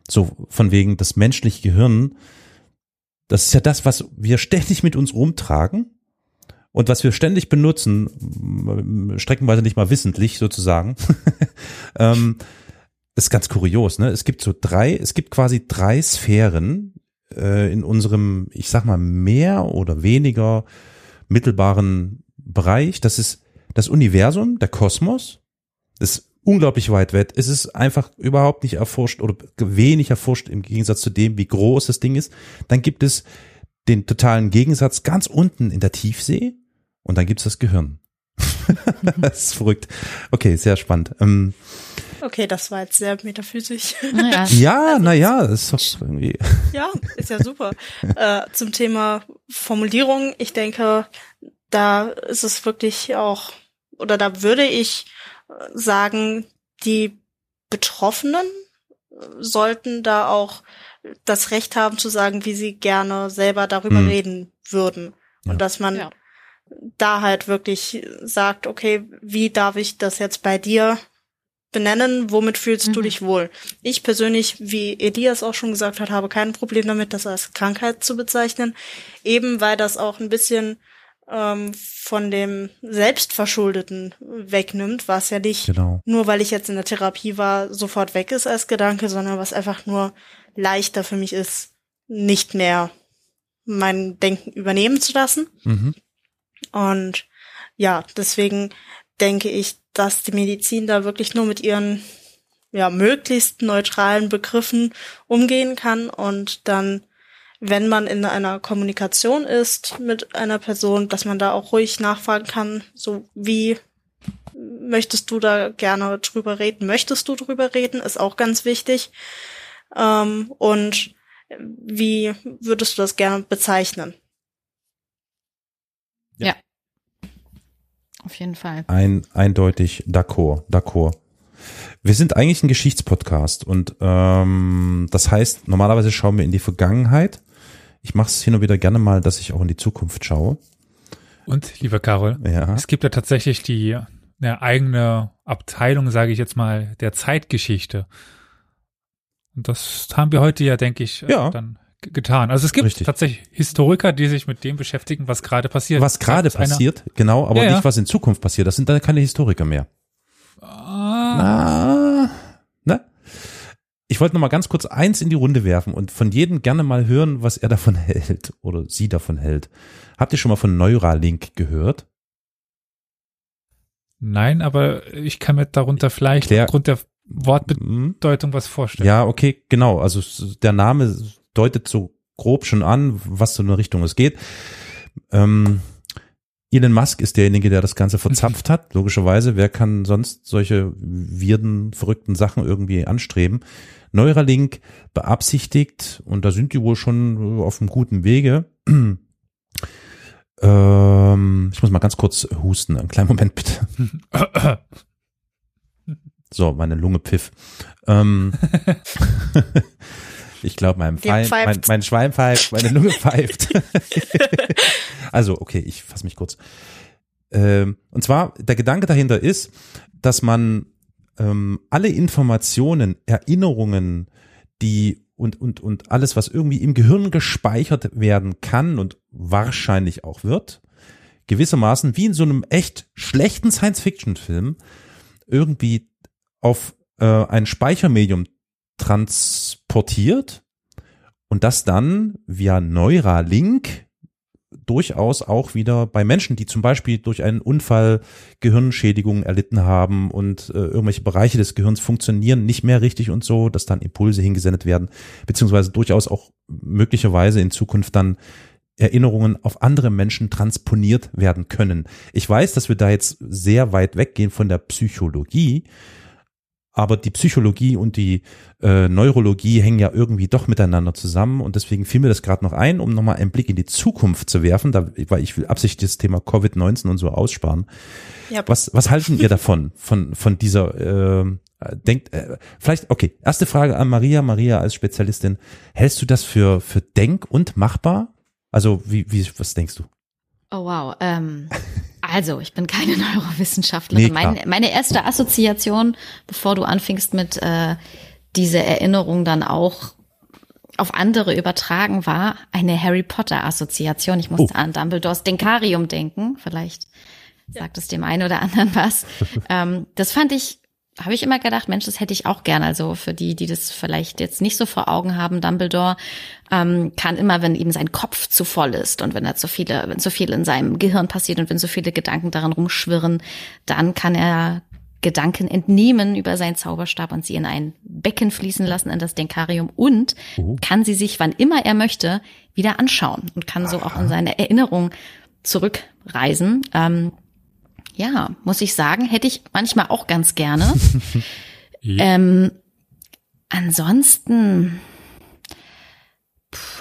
So von wegen das menschliche Gehirn. Das ist ja das, was wir ständig mit uns rumtragen und was wir ständig benutzen, streckenweise nicht mal wissentlich sozusagen. ähm, ist ganz kurios, ne? Es gibt so drei, es gibt quasi drei Sphären äh, in unserem, ich sag mal, mehr oder weniger mittelbaren Bereich. Das ist das Universum, der Kosmos, ist unglaublich weit weg. Es ist einfach überhaupt nicht erforscht oder wenig erforscht im Gegensatz zu dem, wie groß das Ding ist. Dann gibt es den totalen Gegensatz ganz unten in der Tiefsee und dann gibt's das Gehirn. das ist verrückt. Okay, sehr spannend. Ähm, Okay, das war jetzt sehr metaphysisch. Naja, ja, na ja, ist doch irgendwie. Ja, ist ja super. äh, zum Thema Formulierung, ich denke, da ist es wirklich auch, oder da würde ich äh, sagen, die Betroffenen äh, sollten da auch das Recht haben zu sagen, wie sie gerne selber darüber Hm. reden würden. Ja. Und dass man Ja. da halt wirklich sagt, okay, wie darf ich das jetzt bei dir benennen, womit fühlst du Mhm. dich wohl? Ich persönlich, wie Elias auch schon gesagt hat, habe kein Problem damit, das als Krankheit zu bezeichnen, eben weil das auch ein bisschen ähm, von dem Selbstverschuldeten wegnimmt, was ja nicht Genau. nur weil ich jetzt in der Therapie war, sofort weg ist als Gedanke, sondern was einfach nur leichter für mich ist, nicht mehr mein Denken übernehmen zu lassen. Mhm. Und ja, deswegen denke ich, dass die Medizin da wirklich nur mit ihren ja, möglichst neutralen Begriffen umgehen kann und dann, wenn man in einer Kommunikation ist mit einer Person, dass man da auch ruhig nachfragen kann, so wie möchtest du da gerne drüber reden? Möchtest du drüber reden? Ist auch ganz wichtig. Ähm, und wie würdest du das gerne bezeichnen? auf jeden Fall. Ein, eindeutig d'accord, d'accord. Wir sind eigentlich ein Geschichtspodcast und ähm, das heißt, normalerweise schauen wir in die Vergangenheit. Ich mache es hin und wieder gerne mal, dass ich auch in die Zukunft schaue. Und, lieber Carol, Ja. es gibt ja tatsächlich die eine eigene Abteilung, sage ich jetzt mal, der Zeitgeschichte. Und das haben wir heute ja, denke ich, Ja. dann getan. Also es gibt Richtig. tatsächlich Historiker, die sich mit dem beschäftigen, was gerade passiert. Was gerade Sagt einer, passiert, genau, aber Ja, ja. nicht was in Zukunft passiert. Das sind dann keine Historiker mehr. Ah, Ah, ne? Ich wollte noch mal ganz kurz eins in die Runde werfen und von jedem gerne mal hören, was er davon hält oder sie davon hält. Habt ihr schon mal von Neuralink gehört? nein, aber ich kann mir darunter vielleicht Klär- aufgrund der Hm? Wortbedeutung was vorstellen. Ja, okay, genau. Also der Name deutet so grob schon an, was so in eine Richtung es geht. Ähm, Elon Musk ist derjenige, der das Ganze verzapft hat. Logischerweise, wer kann sonst solche wirden, verrückten Sachen irgendwie anstreben? Neuralink beabsichtigt, und da sind die wohl schon auf einem guten Wege. ähm, ich muss mal ganz kurz husten. Einen kleinen Moment bitte. So, meine Lunge pfiff. Ähm, ich glaube, mein, mein, mein Schwein pfeift, meine Lunge pfeift. Also, okay, ich fasse mich kurz. Ähm, und zwar, der Gedanke dahinter ist, dass man ähm, alle Informationen, Erinnerungen, die und, und, und alles, was irgendwie im Gehirn gespeichert werden kann und wahrscheinlich auch wird, gewissermaßen wie in so einem echt schlechten Science-Fiction-Film irgendwie auf äh, ein Speichermedium transportiert und das dann via Neuralink durchaus auch wieder bei Menschen, die zum Beispiel durch einen Unfall Gehirnschädigungen erlitten haben und äh, irgendwelche Bereiche des Gehirns funktionieren nicht mehr richtig und so, dass dann Impulse hingesendet werden, beziehungsweise durchaus auch möglicherweise in Zukunft dann Erinnerungen auf andere Menschen transponiert werden können. Ich weiß, dass wir da jetzt sehr weit weggehen von der Psychologie, aber die Psychologie und die äh, Neurologie hängen ja irgendwie doch miteinander zusammen und deswegen fiel mir das gerade noch ein, um nochmal einen Blick in die Zukunft zu werfen, da, weil ich will absichtlich das Thema Covid-19 und so aussparen. Ja, Was, was halten ihr davon, von, von dieser, äh, denkt, äh, vielleicht, okay, erste Frage an Maria, Maria als Spezialistin, hältst du das für, für denk- und machbar? Also, wie, wie, was denkst du? Oh wow. Ähm, also, ich bin keine Neurowissenschaftlerin. Nee, klar. mein, meine erste Assoziation, bevor du anfingst mit äh, diese Erinnerung dann auch auf andere übertragen, war eine Harry Potter Assoziation. Ich musste Oh. an Dumbledores Denkarium denken. Vielleicht sagt es dem einen oder anderen was. ähm, das fand ich, habe ich immer gedacht, Mensch, das hätte ich auch gern. Also für die, die das vielleicht jetzt nicht so vor Augen haben, Dumbledore ähm, kann immer, wenn ihm sein Kopf zu voll ist und wenn er zu viele, wenn zu viel in seinem Gehirn passiert und wenn so viele Gedanken daran rumschwirren, dann kann er Gedanken entnehmen über seinen Zauberstab und sie in ein Becken fließen lassen, in das Denkarium und Oh. kann sie sich, wann immer er möchte, wieder anschauen und kann so auch in seine Erinnerung zurückreisen. Ähm, ja, muss ich sagen, hätte ich manchmal auch ganz gerne. Ja. Ähm, ansonsten,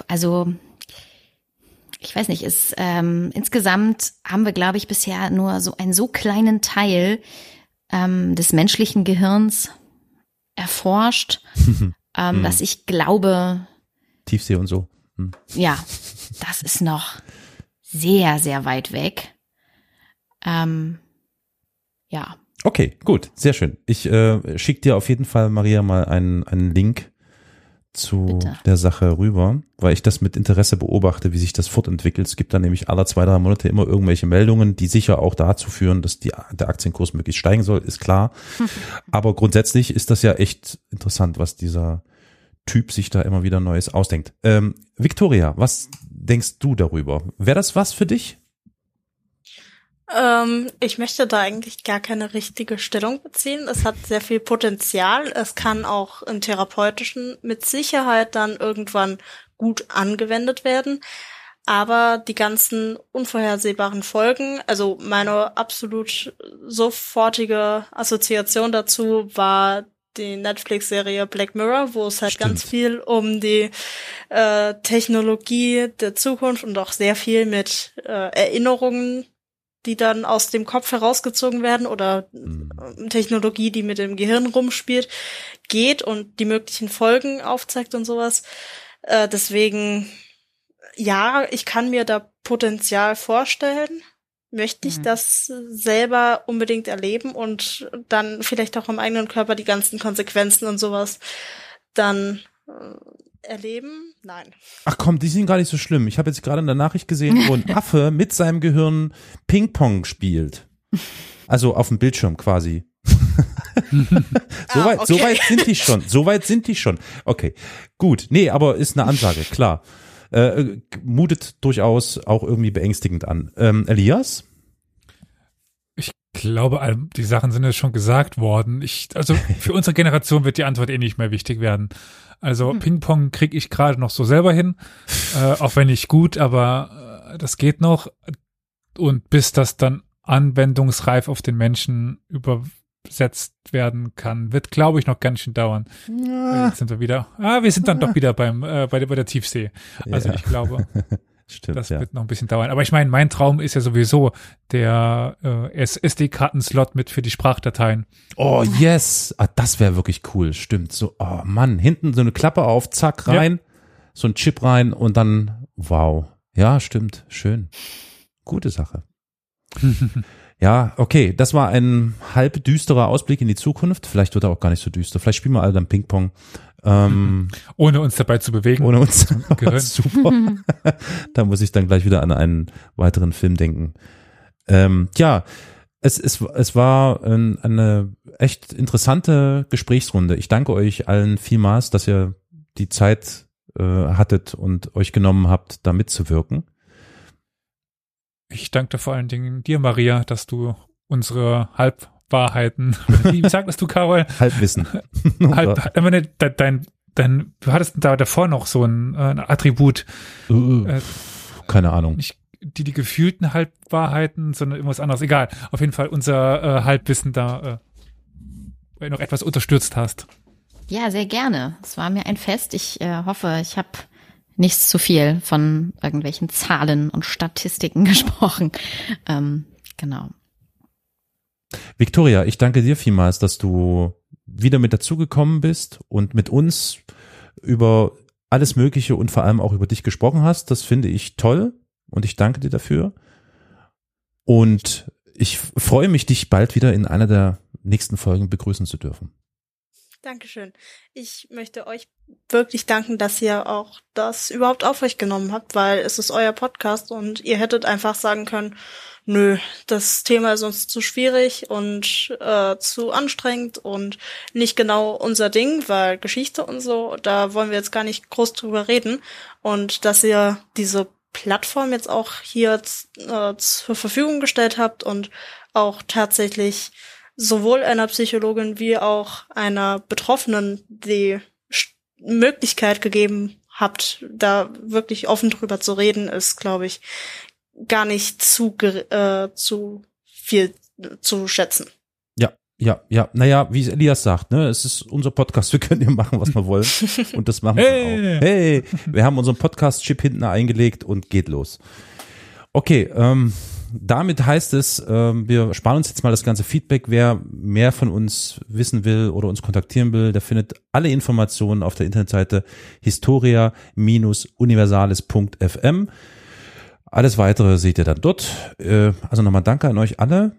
also ich weiß nicht, ist ähm, insgesamt haben wir, glaube ich, bisher nur so einen so kleinen Teil ähm, des menschlichen Gehirns erforscht, ähm, dass ich glaube, Tiefsee und so. Hm. ja, das ist noch sehr, sehr weit weg. Ähm, ja, Okay, gut, sehr schön. Ich äh, schicke dir auf jeden Fall, Maria, mal einen, einen Link zu Bitte. der Sache rüber, weil ich das mit Interesse beobachte, wie sich das fortentwickelt. Es gibt da nämlich alle zwei, drei Monate immer irgendwelche Meldungen, die sicher auch dazu führen, dass die, der Aktienkurs möglichst steigen soll, ist klar. Aber grundsätzlich ist das ja echt interessant, was dieser Typ sich da immer wieder Neues ausdenkt. Ähm, Victoria, was denkst du darüber? Wäre das was für dich? Ähm, ich möchte da eigentlich gar keine richtige Stellung beziehen. Es hat sehr viel Potenzial. Es kann auch im therapeutischen mit Sicherheit dann irgendwann gut angewendet werden. Aber die ganzen unvorhersehbaren Folgen, also meine absolut sofortige Assoziation dazu war die Netflix-Serie Black Mirror, wo es halt Stimmt. ganz viel um die äh, Technologie der Zukunft und auch sehr viel mit äh, Erinnerungen die dann aus dem Kopf herausgezogen werden oder äh, Technologie, die mit dem Gehirn rumspielt, geht und die möglichen Folgen aufzeigt und sowas. Äh, deswegen, ja, ich kann mir da Potenzial vorstellen. Möchte ich Mhm. das selber unbedingt erleben und dann vielleicht auch im eigenen Körper die ganzen Konsequenzen und sowas dann äh, erleben? Nein. Ach komm, die sind gar nicht so schlimm. Ich habe jetzt gerade in der Nachricht gesehen, wo ein Affe mit seinem Gehirn Ping-Pong spielt. Also auf dem Bildschirm quasi. so, Ah, weit, so okay. weit sind die schon. So weit sind die schon. Okay, gut. Nee, aber ist eine Ansage, klar. Äh, mutet durchaus auch irgendwie beängstigend an. Ähm, Elias? Ich glaube, die Sachen sind jetzt schon gesagt worden. Ich, also für unsere Generation wird die Antwort eh nicht mehr wichtig werden. Also Ping-Pong kriege ich gerade noch so selber hin, äh, auch wenn nicht gut, aber äh, das geht noch. und bis das dann anwendungsreif auf den Menschen übersetzt werden kann, wird, glaube ich, noch ganz schön dauern. Ja. Jetzt sind wir wieder. Ah, wir sind dann doch wieder beim äh, bei, der, bei der Tiefsee. Also Ja. ich glaube, Stimmt, das ja. wird noch ein bisschen dauern. Aber ich meine, mein Traum ist ja sowieso der äh, SD-Karten-Slot mit für die Sprachdateien. Oh, yes. Ah, das wäre wirklich cool. Stimmt. So, oh Mann, hinten so eine Klappe auf, zack, Ja. rein, so ein Chip rein und dann, wow. Ja, stimmt. Schön. Gute Sache. Ja, okay, das war ein halb düsterer Ausblick in die Zukunft. Vielleicht wird er auch gar nicht so düster. Vielleicht spielen wir alle dann Ping-Pong. Ähm, Ohne uns dabei zu bewegen. ohne uns. Gehirn. Super. da muss ich dann gleich wieder an einen weiteren Film denken. Ähm, ja, es, es, es war ein, eine echt interessante Gesprächsrunde. Ich danke euch allen vielmals, dass ihr die Zeit äh, hattet und euch genommen habt, da mitzuwirken. Ich danke vor allen Dingen dir, Maria, dass du unsere Halbwahrheiten, wie sagtest du, Carol? Halbwissen. Halb, meine, de- dein, dein, du hattest da davor noch so ein, äh, ein Attribut, Äh, äh, Keine Ahnung. nicht die, die gefühlten Halbwahrheiten, sondern irgendwas anderes. Egal. Auf jeden Fall unser äh, Halbwissen da äh, noch etwas unterstützt hast. Ja, sehr gerne. Es war mir ein Fest. Ich äh, hoffe, ich habe nichts zu viel von irgendwelchen Zahlen und Statistiken gesprochen. Ähm, genau. Victoria, ich danke dir vielmals, dass du wieder mit dazugekommen bist und mit uns über alles Mögliche und vor allem auch über dich gesprochen hast. Das finde ich toll und ich danke dir dafür. Und ich freue mich, dich bald wieder in einer der nächsten Folgen begrüßen zu dürfen. Dankeschön. Ich möchte euch wirklich danken, dass ihr auch das überhaupt auf euch genommen habt, weil es ist euer Podcast und ihr hättet einfach sagen können, nö, das Thema ist uns zu schwierig und äh, zu anstrengend und nicht genau unser Ding, weil Geschichte und so, da wollen wir jetzt gar nicht groß drüber reden. Und dass ihr diese Plattform jetzt auch hier äh, zur Verfügung gestellt habt und auch tatsächlich sowohl einer Psychologin wie auch einer Betroffenen die Sch- Möglichkeit gegeben habt, da wirklich offen drüber zu reden, ist, glaube ich, gar nicht zu, äh, zu viel zu schätzen. Ja, ja, ja. Naja, wie Elias sagt, ne, es ist unser Podcast, wir können hier machen, was wir wollen. Und das machen wir Hey. auch. Hey, wir haben unseren Podcast-Chip hinten eingelegt und geht los. Okay, ähm, damit heißt es, ähm, wir sparen uns jetzt mal das ganze Feedback. Wer mehr von uns wissen will oder uns kontaktieren will, der findet alle Informationen auf der Internetseite historia-universales.fm. Alles weitere seht ihr dann dort. Äh, also nochmal danke an euch alle.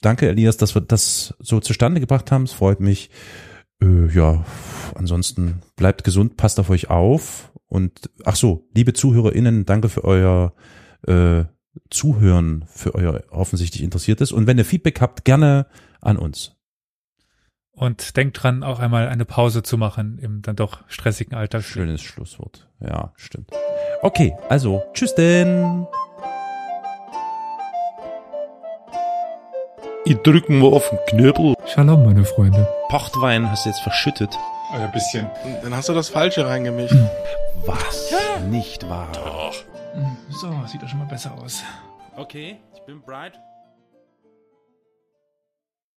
Danke, Elias, dass wir das so zustande gebracht haben. Es freut mich. Äh, ja, ansonsten bleibt gesund, passt auf euch auf. Und ach so, liebe ZuhörerInnen, danke für euer äh, Zuhören, für euer offensichtlich Interessiertes. Und wenn ihr Feedback habt, gerne an uns. Und denkt dran, auch einmal eine Pause zu machen im dann doch stressigen Alltag. Schönes Schlusswort. Ja, stimmt. Okay, also, tschüss denn. Ich drück mal auf den Knöbel. Shalom, meine Freunde. Pochtwein hast du jetzt verschüttet. Ein bisschen. Dann hast du das Falsche reingemischt. Was? Nicht wahr. So, sieht doch schon mal besser aus. Okay, ich bin bright.